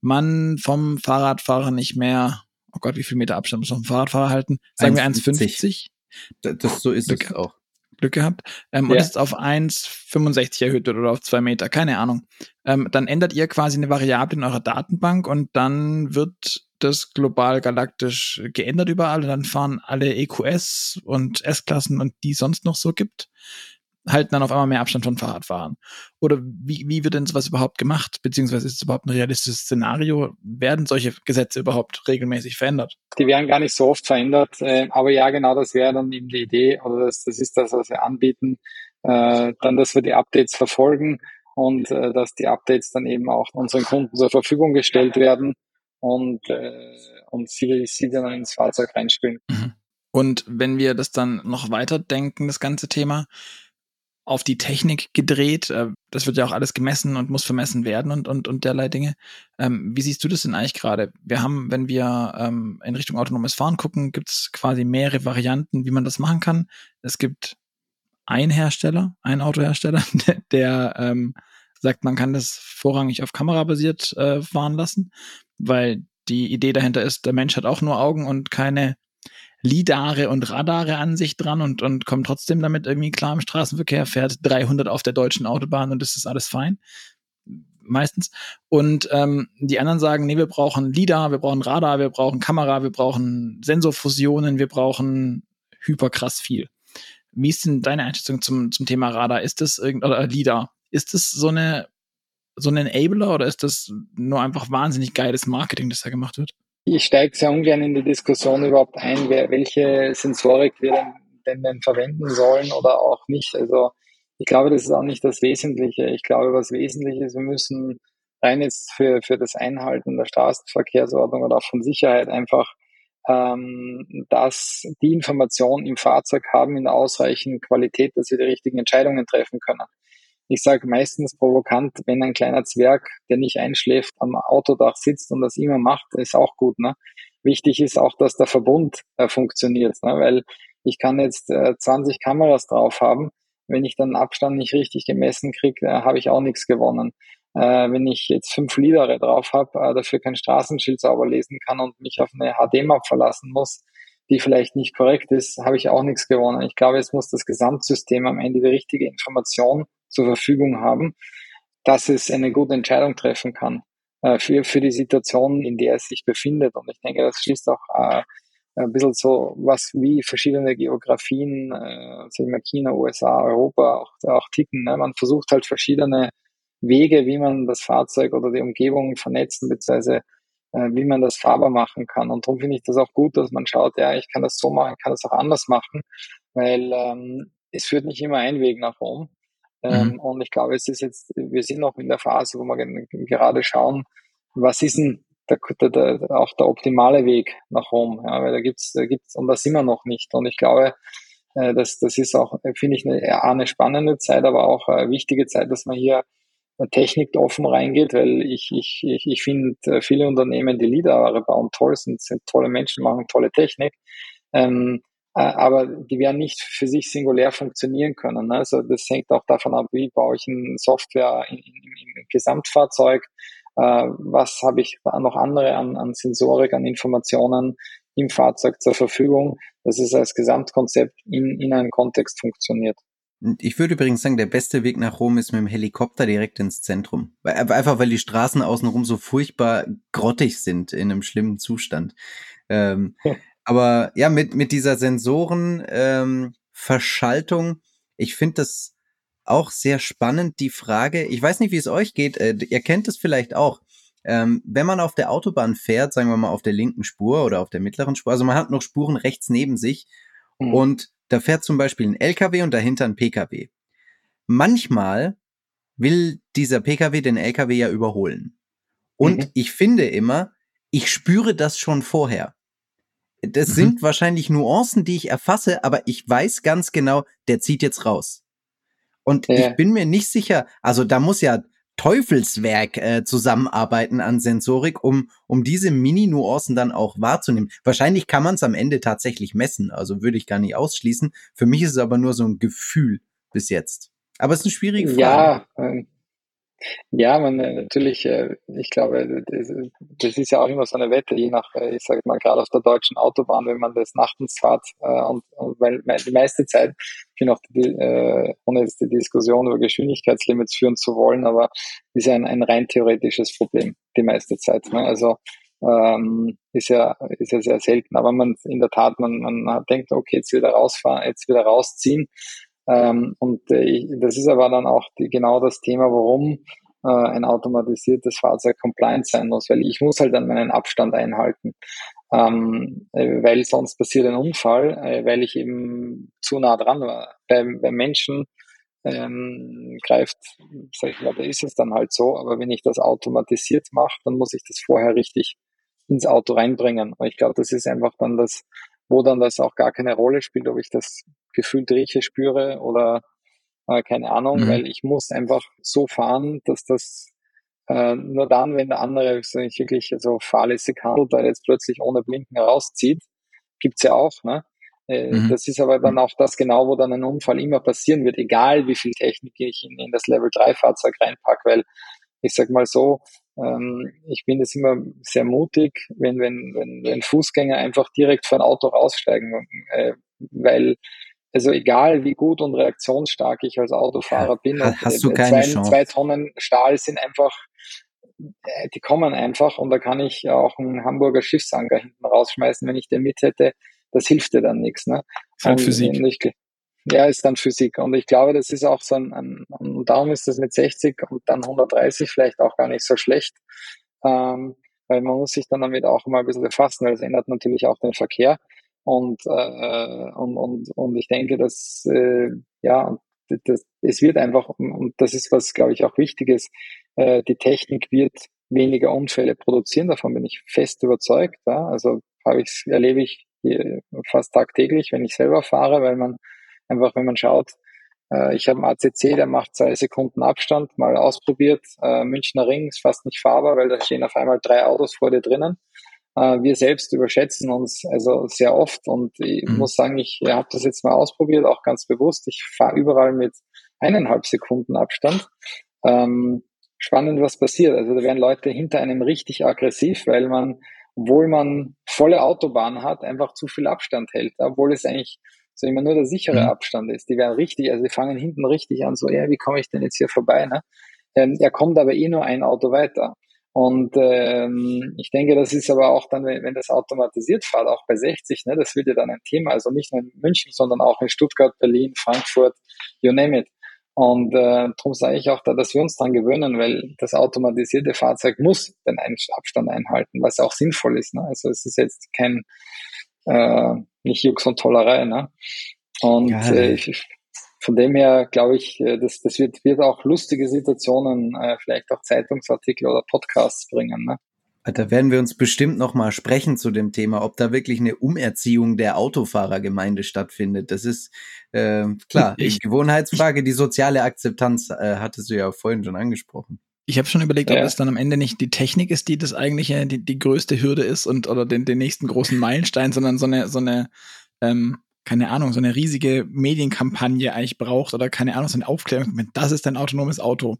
man vom Fahrradfahrer nicht mehr, oh Gott, wie viel Meter Abstand muss man vom Fahrradfahrer halten? Sagen 1, wir 1,50? Das, so ist Glück, es auch. Glück gehabt. Ähm, ja. Und ist auf 1,65 erhöht wird oder auf zwei Meter, keine Ahnung. Ähm, dann ändert ihr quasi eine Variable in eurer Datenbank und dann wird das global galaktisch geändert überall und dann fahren alle EQS und S-Klassen und die sonst noch so gibt, halten dann auf einmal mehr Abstand von Fahrradfahrern. Oder wie, wie wird denn sowas überhaupt gemacht? Beziehungsweise ist es überhaupt ein realistisches Szenario? Werden solche Gesetze überhaupt regelmäßig verändert? Die werden gar nicht so oft verändert, äh, aber ja, genau das wäre dann eben die Idee oder das, das ist das, was wir anbieten. Äh, dann, dass wir die Updates verfolgen und äh, dass die Updates dann eben auch unseren Kunden zur Verfügung gestellt werden und, äh, und sie, sie dann ins Fahrzeug reinspielen. Mhm. Und wenn wir das dann noch weiter denken, das ganze Thema, auf die Technik gedreht. Äh, das wird ja auch alles gemessen und muss vermessen werden und, und, und derlei Dinge. Ähm, wie siehst du das denn eigentlich gerade? Wir haben, wenn wir ähm, in Richtung autonomes Fahren gucken, gibt es quasi mehrere Varianten, wie man das machen kann. Es gibt einen Hersteller, einen Autohersteller, der, [laughs] der ähm, sagt, man kann das vorrangig auf Kamera basiert äh, fahren lassen weil die Idee dahinter ist, der Mensch hat auch nur Augen und keine Lidare und Radare an sich dran und, und kommt trotzdem damit irgendwie klar im Straßenverkehr, fährt 300 auf der deutschen Autobahn und das ist alles fein. Meistens. Und ähm, die anderen sagen, nee, wir brauchen LIDAR, wir brauchen Radar, wir brauchen Kamera, wir brauchen Sensorfusionen, wir brauchen hyperkrass viel. Wie ist denn deine Einschätzung zum, zum Thema Radar? Ist das irgend oder LIDAR? Ist das so eine so ein Enabler oder ist das nur einfach wahnsinnig geiles Marketing, das da gemacht wird? Ich steige sehr ungern in die Diskussion überhaupt ein, welche Sensorik wir denn, denn, denn verwenden sollen oder auch nicht. Also ich glaube, das ist auch nicht das Wesentliche. Ich glaube, was wesentlich ist, wir müssen rein jetzt für, für das Einhalten der Straßenverkehrsordnung oder auch von Sicherheit einfach ähm, dass die Informationen im Fahrzeug haben in ausreichender Qualität, dass sie die richtigen Entscheidungen treffen können. Ich sage meistens provokant, wenn ein kleiner Zwerg, der nicht einschläft, am Autodach sitzt und das immer macht, ist auch gut. Ne? Wichtig ist auch, dass der Verbund äh, funktioniert, ne? weil ich kann jetzt äh, 20 Kameras drauf haben. Wenn ich dann Abstand nicht richtig gemessen kriege, äh, habe ich auch nichts gewonnen. Äh, wenn ich jetzt fünf Lidere drauf habe, äh, dafür kein Straßenschild sauber lesen kann und mich auf eine HD-Map verlassen muss, die vielleicht nicht korrekt ist, habe ich auch nichts gewonnen. Ich glaube, es muss das Gesamtsystem am Ende die richtige Information zur Verfügung haben, dass es eine gute Entscheidung treffen kann äh, für, für die Situation, in der es sich befindet. Und ich denke, das schließt auch äh, ein bisschen so was wie verschiedene Geografien, äh, sagen wir China, USA, Europa auch, auch ticken. Ne? Man versucht halt verschiedene Wege, wie man das Fahrzeug oder die Umgebung vernetzen, beziehungsweise äh, wie man das fahrbar machen kann. Und darum finde ich das auch gut, dass man schaut, ja, ich kann das so machen, ich kann das auch anders machen, weil ähm, es führt nicht immer ein Weg nach Rom. Ähm, mhm. Und ich glaube, es ist jetzt, wir sind noch in der Phase, wo wir gerade schauen, was ist denn der, der, der, auch der optimale Weg nach Rom, ja, weil da gibt's, da gibt's, und da sind wir noch nicht. Und ich glaube, äh, das, das ist auch, finde ich, eine, eine spannende Zeit, aber auch eine wichtige Zeit, dass man hier Technik offen reingeht, weil ich, ich, ich, ich finde, äh, viele Unternehmen, die Liederware bauen, toll sind, sind tolle Menschen, machen tolle Technik. Ähm, äh, aber die werden nicht für sich singulär funktionieren können. Ne? Also das hängt auch davon ab, wie baue ich eine Software im, im, im Gesamtfahrzeug, äh, was habe ich noch andere an, an Sensorik, an Informationen im Fahrzeug zur Verfügung, dass es als Gesamtkonzept in, in einem Kontext funktioniert. Ich würde übrigens sagen, der beste Weg nach Rom ist mit dem Helikopter direkt ins Zentrum. Einfach weil die Straßen außenrum so furchtbar grottig sind in einem schlimmen Zustand. Ähm, [laughs] aber ja, mit, mit dieser Sensoren ähm, ich finde das auch sehr spannend, die Frage, ich weiß nicht, wie es euch geht, äh, ihr kennt es vielleicht auch. Ähm, wenn man auf der Autobahn fährt, sagen wir mal auf der linken Spur oder auf der mittleren Spur, also man hat noch Spuren rechts neben sich mhm. und da fährt zum Beispiel ein LKW und dahinter ein PKW. Manchmal will dieser PKW den LKW ja überholen. Und mhm. ich finde immer, ich spüre das schon vorher. Das mhm. sind wahrscheinlich Nuancen, die ich erfasse, aber ich weiß ganz genau, der zieht jetzt raus. Und ja. ich bin mir nicht sicher, also da muss ja Teufelswerk äh, zusammenarbeiten an Sensorik, um, um diese Mini-Nuancen dann auch wahrzunehmen. Wahrscheinlich kann man es am Ende tatsächlich messen, also würde ich gar nicht ausschließen. Für mich ist es aber nur so ein Gefühl bis jetzt. Aber es ist eine schwierige Frage. Ja, ähm, ja, man äh, natürlich, äh, ich glaube, das ist ja auch immer so eine Wette, je nach, äh, ich sage mal, gerade auf der deutschen Autobahn, wenn man das nachtens fährt, und, und weil die meiste Zeit, ich auch, die, ohne jetzt die Diskussion über Geschwindigkeitslimits führen zu wollen, aber ist ja ein, ein rein theoretisches Problem, die meiste Zeit. Ne? Also ähm, ist ja ist ja sehr selten, aber man in der Tat, man, man denkt, okay, jetzt wieder rausfahren, jetzt wieder rausziehen ähm, und äh, das ist aber dann auch die, genau das Thema, warum äh, ein automatisiertes Fahrzeug compliant sein muss, weil ich muss halt dann meinen Abstand einhalten. Ähm, äh, weil sonst passiert ein Unfall, äh, weil ich eben zu nah dran war. Bei, bei Menschen ähm, greift, sag ich mal, da ist es dann halt so, aber wenn ich das automatisiert mache, dann muss ich das vorher richtig ins Auto reinbringen. Und ich glaube, das ist einfach dann das, wo dann das auch gar keine Rolle spielt, ob ich das gefühlt rieche, spüre oder äh, keine Ahnung, mhm. weil ich muss einfach so fahren, dass das äh, nur dann, wenn der andere ich, wirklich so fahrlässig handelt, weil er jetzt plötzlich ohne Blinken rauszieht, gibt's ja auch, ne? Äh, mhm. Das ist aber dann auch das genau, wo dann ein Unfall immer passieren wird, egal wie viel Technik ich in, in das Level 3 Fahrzeug reinpack, weil ich sag mal so, ich bin das immer sehr mutig, wenn, wenn, wenn, wenn Fußgänger einfach direkt vor ein Auto raussteigen, äh, weil also egal wie gut und reaktionsstark ich als Autofahrer bin, hast du keine zwei, Chance. zwei Tonnen Stahl sind einfach, äh, die kommen einfach und da kann ich auch einen Hamburger Schiffsanker hinten rausschmeißen, wenn ich den mit hätte, das hilft dir dann nichts. Ne? Halt Physik. Ich, ja, ist dann Physik. Und ich glaube, das ist auch so ein, ein, und darum ist das mit 60 und dann 130 vielleicht auch gar nicht so schlecht. Ähm, weil man muss sich dann damit auch mal ein bisschen befassen, weil es ändert natürlich auch den Verkehr. Und, äh, und, und, und ich denke, dass, äh, ja, das, es wird einfach, und das ist was, glaube ich, auch wichtig ist, äh, die Technik wird weniger Unfälle produzieren, davon bin ich fest überzeugt. Ja? Also habe ich, erlebe ich fast tagtäglich, wenn ich selber fahre, weil man einfach, wenn man schaut, äh, ich habe einen ACC, der macht zwei Sekunden Abstand, mal ausprobiert, äh, Münchner Ring ist fast nicht fahrbar, weil da stehen auf einmal drei Autos vor dir drinnen äh, wir selbst überschätzen uns also sehr oft und ich mhm. muss sagen, ich habe das jetzt mal ausprobiert, auch ganz bewusst. Ich fahre überall mit eineinhalb Sekunden Abstand. Ähm, spannend, was passiert. Also da werden Leute hinter einem richtig aggressiv, weil man, obwohl man volle Autobahn hat, einfach zu viel Abstand hält, obwohl es eigentlich so immer nur der sichere mhm. Abstand ist. Die werden richtig, also die fangen hinten richtig an, so, ja, wie komme ich denn jetzt hier vorbei? Ne? Ähm, er kommt aber eh nur ein Auto weiter. Und ähm, ich denke, das ist aber auch dann, wenn das automatisiert fährt, auch bei 60, ne, das wird ja dann ein Thema. Also nicht nur in München, sondern auch in Stuttgart, Berlin, Frankfurt, you name it. Und äh, darum sage ich auch da, dass wir uns dran gewöhnen, weil das automatisierte Fahrzeug muss den Abstand einhalten, was auch sinnvoll ist. Ne? Also es ist jetzt kein äh, nicht Jux und Tollerei. Ne? Und ja, äh, ich, von dem her glaube ich, äh, das, das wird, wird auch lustige Situationen, äh, vielleicht auch Zeitungsartikel oder Podcasts bringen. Ne? Da werden wir uns bestimmt noch mal sprechen zu dem Thema, ob da wirklich eine Umerziehung der Autofahrergemeinde stattfindet. Das ist äh, klar, [laughs] ich, Gewohnheitsfrage, die soziale Akzeptanz äh, hattest du ja vorhin schon angesprochen. Ich habe schon überlegt, ob ja. es dann am Ende nicht die Technik ist, die das eigentliche, die, die größte Hürde ist und oder den, den nächsten großen Meilenstein, sondern so eine, so eine ähm, keine Ahnung, so eine riesige Medienkampagne eigentlich braucht oder keine Ahnung, so eine Aufklärung, das ist ein autonomes Auto.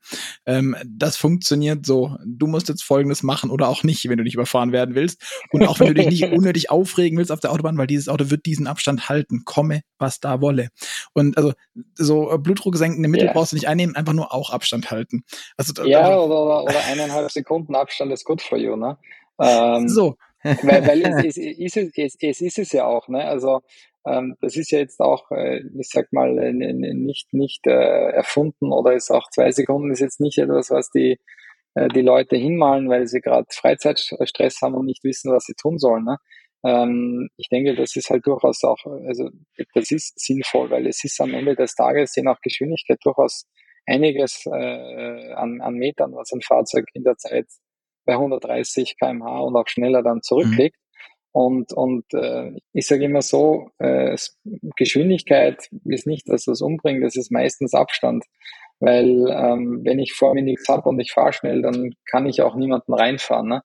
Ähm, das funktioniert so. Du musst jetzt Folgendes machen oder auch nicht, wenn du nicht überfahren werden willst. Und auch wenn du dich nicht [laughs] unnötig aufregen willst auf der Autobahn, weil dieses Auto wird diesen Abstand halten, komme, was da wolle. Und also so Blutdruck senkende Mittel yeah. brauchst du nicht einnehmen, einfach nur auch Abstand halten. Also, ja, also, oder, oder eineinhalb Sekunden Abstand ist gut for you, ne? Ähm, so. Weil, weil es, [laughs] es, ist es, es, ist es ja auch, ne? Also ähm, das ist ja jetzt auch, äh, ich sag mal, äh, nicht, nicht äh, erfunden oder ist auch zwei Sekunden ist jetzt nicht etwas, was die, äh, die Leute hinmalen, weil sie gerade Freizeitstress haben und nicht wissen, was sie tun sollen. Ne? Ähm, ich denke, das ist halt durchaus auch, also das ist sinnvoll, weil es ist am Ende des Tages je nach Geschwindigkeit durchaus einiges äh, an, an Metern, was ein Fahrzeug in der Zeit bei 130 kmh und auch schneller dann zurücklegt. Und, und äh, ich sage immer so, äh, Geschwindigkeit ist nicht, dass das umbringt, das ist meistens Abstand. Weil ähm, wenn ich vor mir nichts habe und ich fahre schnell, dann kann ich auch niemanden reinfahren. Ne?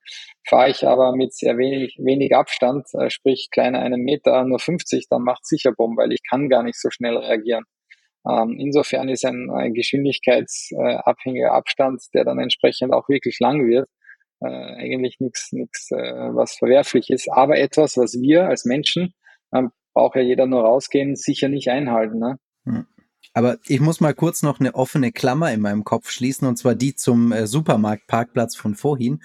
Fahre ich aber mit sehr wenig, wenig Abstand, äh, sprich kleiner einen Meter, nur 50, dann macht sicher Bumm, weil ich kann gar nicht so schnell reagieren. Ähm, insofern ist ein, ein geschwindigkeitsabhängiger Abstand, der dann entsprechend auch wirklich lang wird, äh, eigentlich nichts, nichts, äh, was verwerflich ist, aber etwas, was wir als Menschen, ähm, braucht ja jeder nur rausgehen, sicher nicht einhalten. Ne? Hm. Aber ich muss mal kurz noch eine offene Klammer in meinem Kopf schließen, und zwar die zum äh, Supermarktparkplatz von vorhin.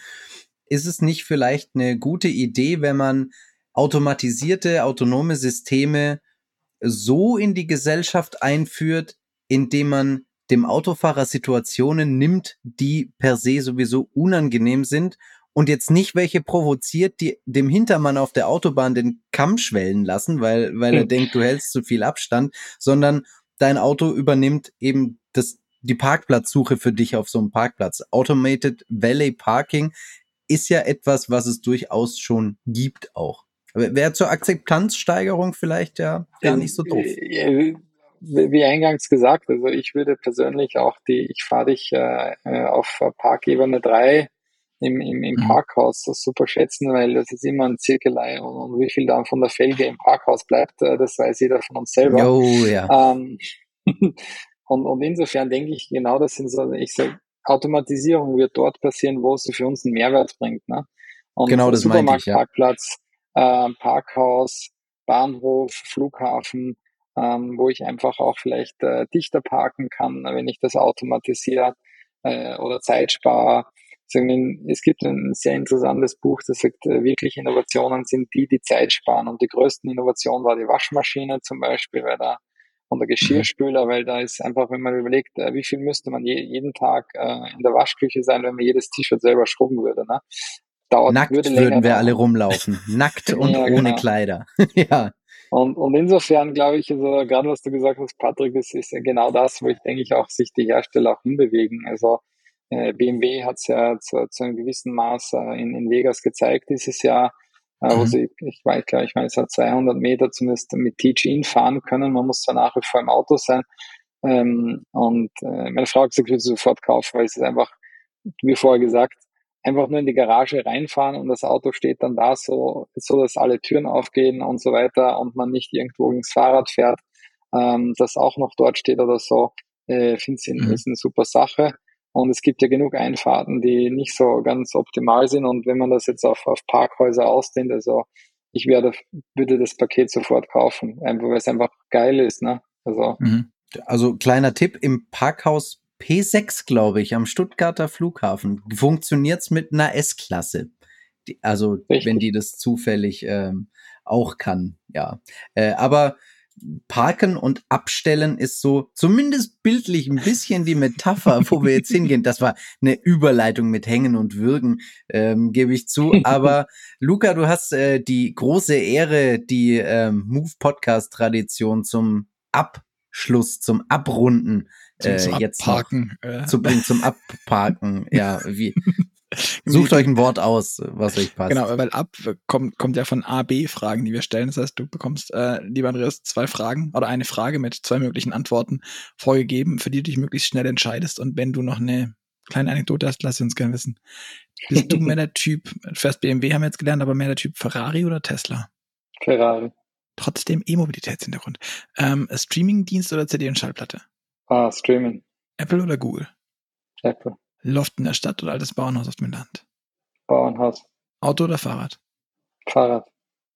Ist es nicht vielleicht eine gute Idee, wenn man automatisierte, autonome Systeme so in die Gesellschaft einführt, indem man dem Autofahrer Situationen nimmt, die per se sowieso unangenehm sind und jetzt nicht welche provoziert, die dem Hintermann auf der Autobahn den Kamm schwellen lassen, weil, weil er hm. denkt, du hältst zu viel Abstand, sondern dein Auto übernimmt eben das, die Parkplatzsuche für dich auf so einem Parkplatz. Automated Valet Parking ist ja etwas, was es durchaus schon gibt auch. Wäre zur Akzeptanzsteigerung vielleicht ja gar nicht so doof. Wie eingangs gesagt, also ich würde persönlich auch die, ich fahre dich äh, äh auf Parkebene 3 im, im, im mhm. Parkhaus super schätzen, weil das ist immer ein Zirkelei und, und, wie viel dann von der Felge im Parkhaus bleibt, äh, das weiß jeder von uns selber. Oh, ja. Ähm, [laughs] und, und insofern denke ich, genau das sind so, ich sage, Automatisierung wird dort passieren, wo sie für uns einen Mehrwert bringt. Ne? Und genau, das Supermarktparkplatz, ja. äh, Parkhaus, Bahnhof, Flughafen, ähm, wo ich einfach auch vielleicht äh, dichter parken kann, wenn ich das automatisiere äh, oder Zeit spare. Es gibt ein sehr interessantes Buch, das sagt, äh, wirklich Innovationen sind die, die Zeit sparen. Und die größten Innovationen war die Waschmaschine zum Beispiel, weil da und der Geschirrspüler, weil da ist einfach, wenn man überlegt, äh, wie viel müsste man je, jeden Tag äh, in der Waschküche sein, wenn man jedes T-Shirt selber schrubben würde. Ne? Dauert, Nackt würde würden wir alle rumlaufen. Nackt [laughs] und ja, ohne genau. Kleider. [laughs] ja. Und, und insofern glaube ich, also gerade was du gesagt hast, Patrick, ist, ist genau das, wo ich denke ich auch sich die Hersteller auch hinbewegen. Also äh, BMW hat es ja zu, zu einem gewissen Maß äh, in, in Vegas gezeigt dieses Jahr, äh, mhm. wo sie, ich weiß, glaube ich, meine, es hat 200 Meter zumindest mit Teach-In fahren können. Man muss zwar nach wie vor im Auto sein. Ähm, und äh, meine Frau hat gesagt, ich würde sofort kaufen, weil es ist einfach, wie vorher gesagt, einfach nur in die Garage reinfahren und das Auto steht dann da so, so dass alle Türen aufgehen und so weiter und man nicht irgendwo ins Fahrrad fährt, ähm, das auch noch dort steht oder so, äh, finde ich, mhm. ist eine super Sache. Und es gibt ja genug Einfahrten, die nicht so ganz optimal sind. Und wenn man das jetzt auf, auf Parkhäuser ausdehnt, also ich werde, würde das Paket sofort kaufen, einfach weil es einfach geil ist. Ne? Also, mhm. also kleiner Tipp, im Parkhaus P6, glaube ich, am Stuttgarter Flughafen funktioniert's mit einer S-Klasse. Also Richtig. wenn die das zufällig ähm, auch kann, ja. Äh, aber Parken und Abstellen ist so zumindest bildlich ein bisschen die Metapher, wo wir jetzt hingehen. Das war eine Überleitung mit Hängen und Würgen, ähm, gebe ich zu. Aber [laughs] Luca, du hast äh, die große Ehre, die ähm, Move Podcast Tradition zum Abschluss, zum Abrunden äh, zum jetzt Abparken, äh. zu bringen, zum Abparken. [laughs] ja, wie [laughs] Sucht euch ein Wort aus, was euch passt. Genau, weil ab kommt, kommt ja von A, B Fragen, die wir stellen. Das heißt, du bekommst, äh, lieber Andreas, zwei Fragen oder eine Frage mit zwei möglichen Antworten vorgegeben, für die du dich möglichst schnell entscheidest. Und wenn du noch eine kleine Anekdote hast, lass sie uns gerne wissen. Bist du [laughs] mehr der Typ, fährst BMW haben wir jetzt gelernt, aber mehr der Typ Ferrari oder Tesla? Ferrari. Trotzdem E-Mobilitätshintergrund. Ähm, Streaming-Dienst oder CD und Schallplatte? Ah, Streaming. Apple oder Google? Apple. Loft in der Stadt oder altes Bauernhaus auf dem Land? Bauernhaus. Auto oder Fahrrad? Fahrrad.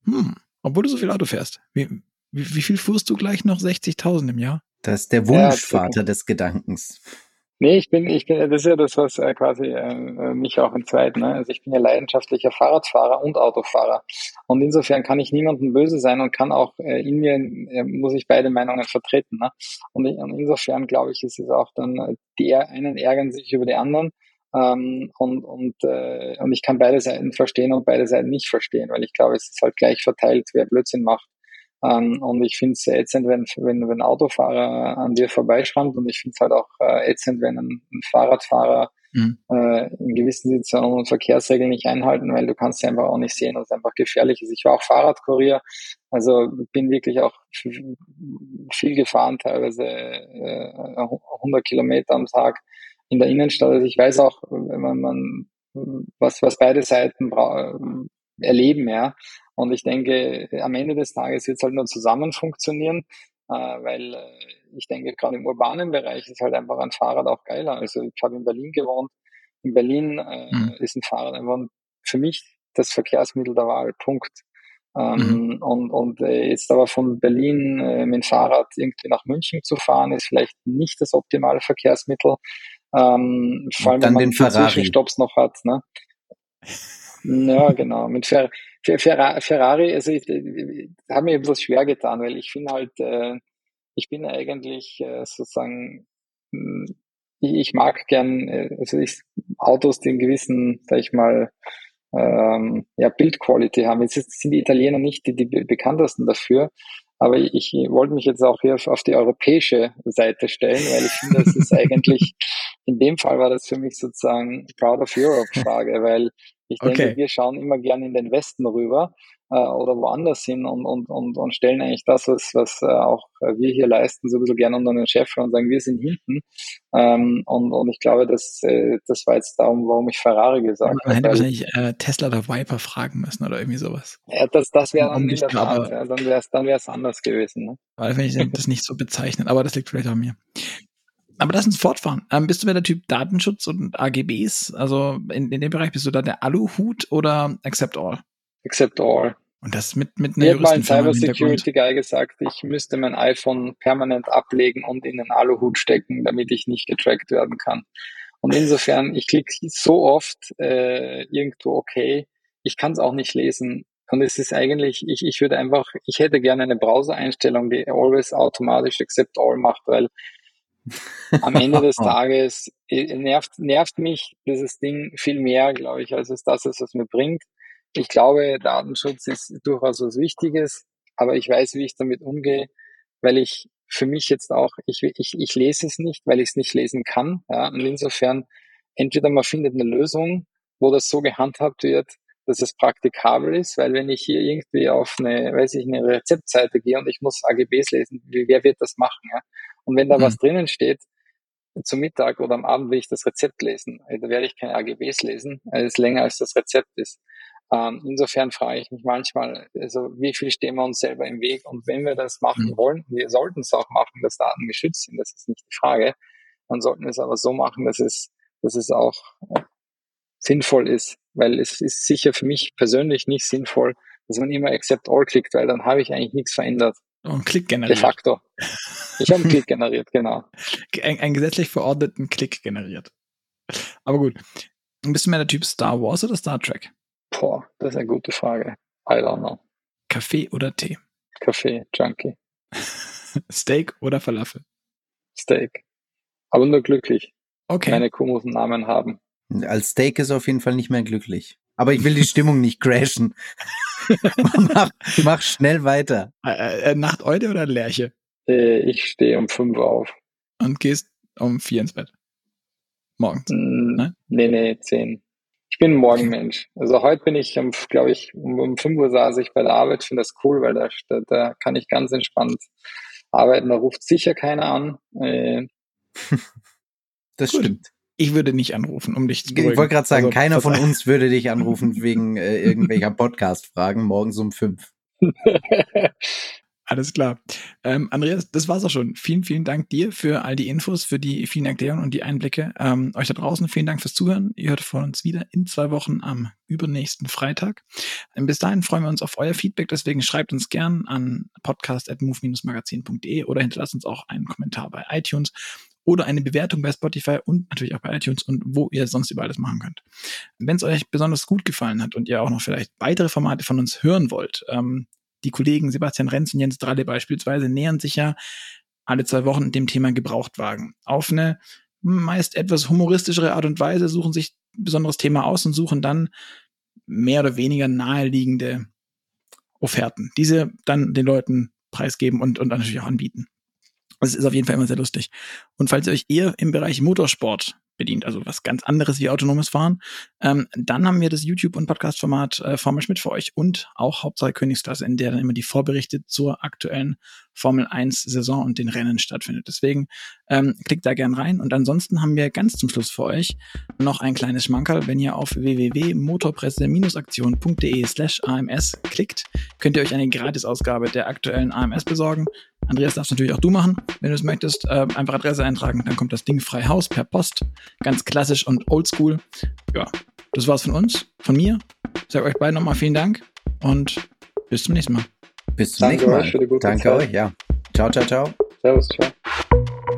Hm, obwohl du so viel Auto fährst. Wie, wie, wie viel fuhrst du gleich noch 60.000 im Jahr? Das ist der Wunschvater ja, des Gedankens. Nee, ich bin, ich bin, das ist ja das, was äh, quasi äh, mich auch entzweit. Ne? Also ich bin ja leidenschaftlicher Fahrradfahrer und Autofahrer. Und insofern kann ich niemandem böse sein und kann auch äh, in mir, äh, muss ich beide Meinungen vertreten. Ne? Und, ich, und insofern glaube ich, ist es auch dann, äh, die einen ärgern sich über die anderen. Ähm, und, und, äh, und ich kann beide Seiten verstehen und beide Seiten nicht verstehen, weil ich glaube, es ist halt gleich verteilt, wer Blödsinn macht. Ähm, und ich finde es ätzend, wenn, wenn, wenn ein Autofahrer an dir vorbeischrammt und ich finde es halt auch äh, ätzend, wenn ein, ein Fahrradfahrer mhm. äh, in gewissen Situationen und Verkehrsregeln nicht einhalten, weil du kannst sie einfach auch nicht sehen und es einfach gefährlich ist. Ich war auch Fahrradkurier, also bin wirklich auch viel gefahren, teilweise äh, 100 Kilometer am Tag in der Innenstadt. Also ich weiß auch, wenn man, man was, was beide Seiten erleben, ja. Und ich denke, am Ende des Tages wird es halt nur zusammen funktionieren, äh, weil äh, ich denke, gerade im urbanen Bereich ist halt einfach ein Fahrrad auch geiler. Also ich habe in Berlin gewohnt. In Berlin äh, mhm. ist ein Fahrrad einfach für mich das Verkehrsmittel der Wahl. Punkt. Ähm, mhm. Und, und äh, jetzt aber von Berlin äh, mit dem Fahrrad irgendwie nach München zu fahren, ist vielleicht nicht das optimale Verkehrsmittel. Ähm, vor allem, wenn man Zwischenstopps noch hat. Ne? Ja, genau. Mit Fer Fer Ferrari, also ich, ich habe mir etwas schwer getan, weil ich finde halt, äh, ich bin eigentlich äh, sozusagen, hm, ich, ich mag gern, äh, also ich, Autos, die einen gewissen, sag ich mal, ähm, ja, Bildquality haben. Jetzt sind die Italiener nicht die, die bekanntesten dafür, aber ich wollte mich jetzt auch hier auf die europäische Seite stellen, weil ich finde, das ist [laughs] eigentlich, in dem Fall war das für mich sozusagen Proud of Europe Frage, weil ich denke, okay. wir schauen immer gerne in den Westen rüber äh, oder woanders hin und, und, und, und stellen eigentlich das, was, was äh, auch wir hier leisten, so ein bisschen gerne unter den Chef und sagen, wir sind hinten. Ähm, und, und ich glaube, das, äh, das war jetzt darum, warum ich Ferrari gesagt habe. Man hätte wahrscheinlich äh, Tesla oder Viper fragen müssen oder irgendwie sowas. Ja, das, das wäre dann in der Tat, ja, dann wäre es dann wär's anders gewesen. Ne? Weil wenn ich das nicht so bezeichnen, aber das liegt vielleicht an mir. Aber lass uns fortfahren. Ähm, bist du mehr der Typ Datenschutz und AGBs? Also in, in dem Bereich bist du da der Aluhut oder Accept All? Accept All. Und das mit, mit einer Mir hat mal ein Cybersecurity Guy gesagt, ich müsste mein iPhone permanent ablegen und in den Aluhut stecken, damit ich nicht getrackt werden kann. Und insofern, ich klicke so oft äh, irgendwo okay, ich kann es auch nicht lesen. Und es ist eigentlich, ich, ich würde einfach, ich hätte gerne eine Browser-Einstellung, die always automatisch accept all macht, weil am Ende des [laughs] Tages äh, nervt, nervt mich dieses Ding viel mehr, glaube ich, als es das ist, was mir bringt. Ich glaube, Datenschutz ist durchaus was Wichtiges, aber ich weiß, wie ich damit umgehe, weil ich für mich jetzt auch, ich, ich, ich lese es nicht, weil ich es nicht lesen kann. Ja, und insofern, entweder man findet eine Lösung, wo das so gehandhabt wird, dass es praktikabel ist, weil wenn ich hier irgendwie auf eine, weiß ich, eine Rezeptseite gehe und ich muss AGBs lesen, wie, wer wird das machen? Ja? Und wenn da mhm. was drinnen steht, zum Mittag oder am Abend will ich das Rezept lesen. Also da werde ich keine AGBs lesen, es länger als das Rezept ist. Ähm, insofern frage ich mich manchmal, also wie viel stehen wir uns selber im Weg? Und wenn wir das machen mhm. wollen, wir sollten es auch machen, dass Daten geschützt sind, das ist nicht die Frage. Dann sollten wir es aber so machen, dass es, dass es auch äh, sinnvoll ist, weil es ist sicher für mich persönlich nicht sinnvoll, dass man immer Accept All klickt, weil dann habe ich eigentlich nichts verändert. Einen Klick generiert. De facto. Ich habe einen Klick generiert, genau. [laughs] Ein, einen gesetzlich verordneten Klick generiert. Aber gut. Bist du mehr der Typ Star Wars oder Star Trek? Boah, das ist eine gute Frage. I don't know. Kaffee oder Tee? Kaffee, Junkie. [laughs] Steak oder Falafel? Steak. Aber nur glücklich. Okay. Keine komischen Namen haben. Als Steak ist auf jeden Fall nicht mehr glücklich. Aber ich will die Stimmung nicht crashen. [laughs] mach, mach, schnell weiter. Äh, äh, Nacht heute oder Lerche? Äh, ich stehe um fünf auf. Und gehst um vier ins Bett? Morgens? Mm, ne? Nee, nee, zehn. Ich bin ein Morgenmensch. Also heute bin ich, um, glaube ich, um, um 5 Uhr saß ich bei der Arbeit. Ich finde das cool, weil da, da, da kann ich ganz entspannt arbeiten. Da ruft sicher keiner an. Äh, [laughs] das Gut. stimmt. Ich würde nicht anrufen, um dich zu beruhigen. Ich wollte gerade sagen, also, keiner von uns würde dich anrufen wegen äh, irgendwelcher Podcast-Fragen morgens um fünf. [laughs] Alles klar. Ähm, Andreas, das war's auch schon. Vielen, vielen Dank dir für all die Infos, für die vielen Erklärungen und die Einblicke. Ähm, euch da draußen vielen Dank fürs Zuhören. Ihr hört von uns wieder in zwei Wochen am übernächsten Freitag. Ähm, bis dahin freuen wir uns auf euer Feedback, deswegen schreibt uns gern an podcast.move-magazin.de oder hinterlasst uns auch einen Kommentar bei iTunes oder eine Bewertung bei Spotify und natürlich auch bei iTunes und wo ihr sonst über alles machen könnt. Wenn es euch besonders gut gefallen hat und ihr auch noch vielleicht weitere Formate von uns hören wollt, ähm, die Kollegen Sebastian Renz und Jens Dralle beispielsweise nähern sich ja alle zwei Wochen dem Thema Gebrauchtwagen. Auf eine meist etwas humoristischere Art und Weise suchen sich ein besonderes Thema aus und suchen dann mehr oder weniger naheliegende Offerten, diese dann den Leuten preisgeben und, und natürlich auch anbieten. Das ist auf jeden Fall immer sehr lustig. Und falls ihr euch eher im Bereich Motorsport bedient, also was ganz anderes wie autonomes Fahren. Ähm, dann haben wir das YouTube- und Podcast-Format äh, Formel Schmidt für euch und auch Hauptsache Königsklasse, in der dann immer die Vorberichte zur aktuellen Formel 1 Saison und den Rennen stattfindet. Deswegen ähm, klickt da gern rein. Und ansonsten haben wir ganz zum Schluss für euch noch ein kleines Schmankerl. Wenn ihr auf www.motorpresse-aktion.de slash AMS klickt, könnt ihr euch eine Gratisausgabe der aktuellen AMS besorgen. Andreas darfst natürlich auch du machen, wenn du es möchtest. Äh, einfach Adresse eintragen, dann kommt das Ding frei Haus per Post. Ganz klassisch und oldschool. Ja, das war's von uns, von mir. Ich sage euch beiden nochmal vielen Dank und bis zum nächsten Mal. Bis zum Danke nächsten Mal. Danke Zeit. euch, ja. Ciao, ciao, ciao. Servus, ciao.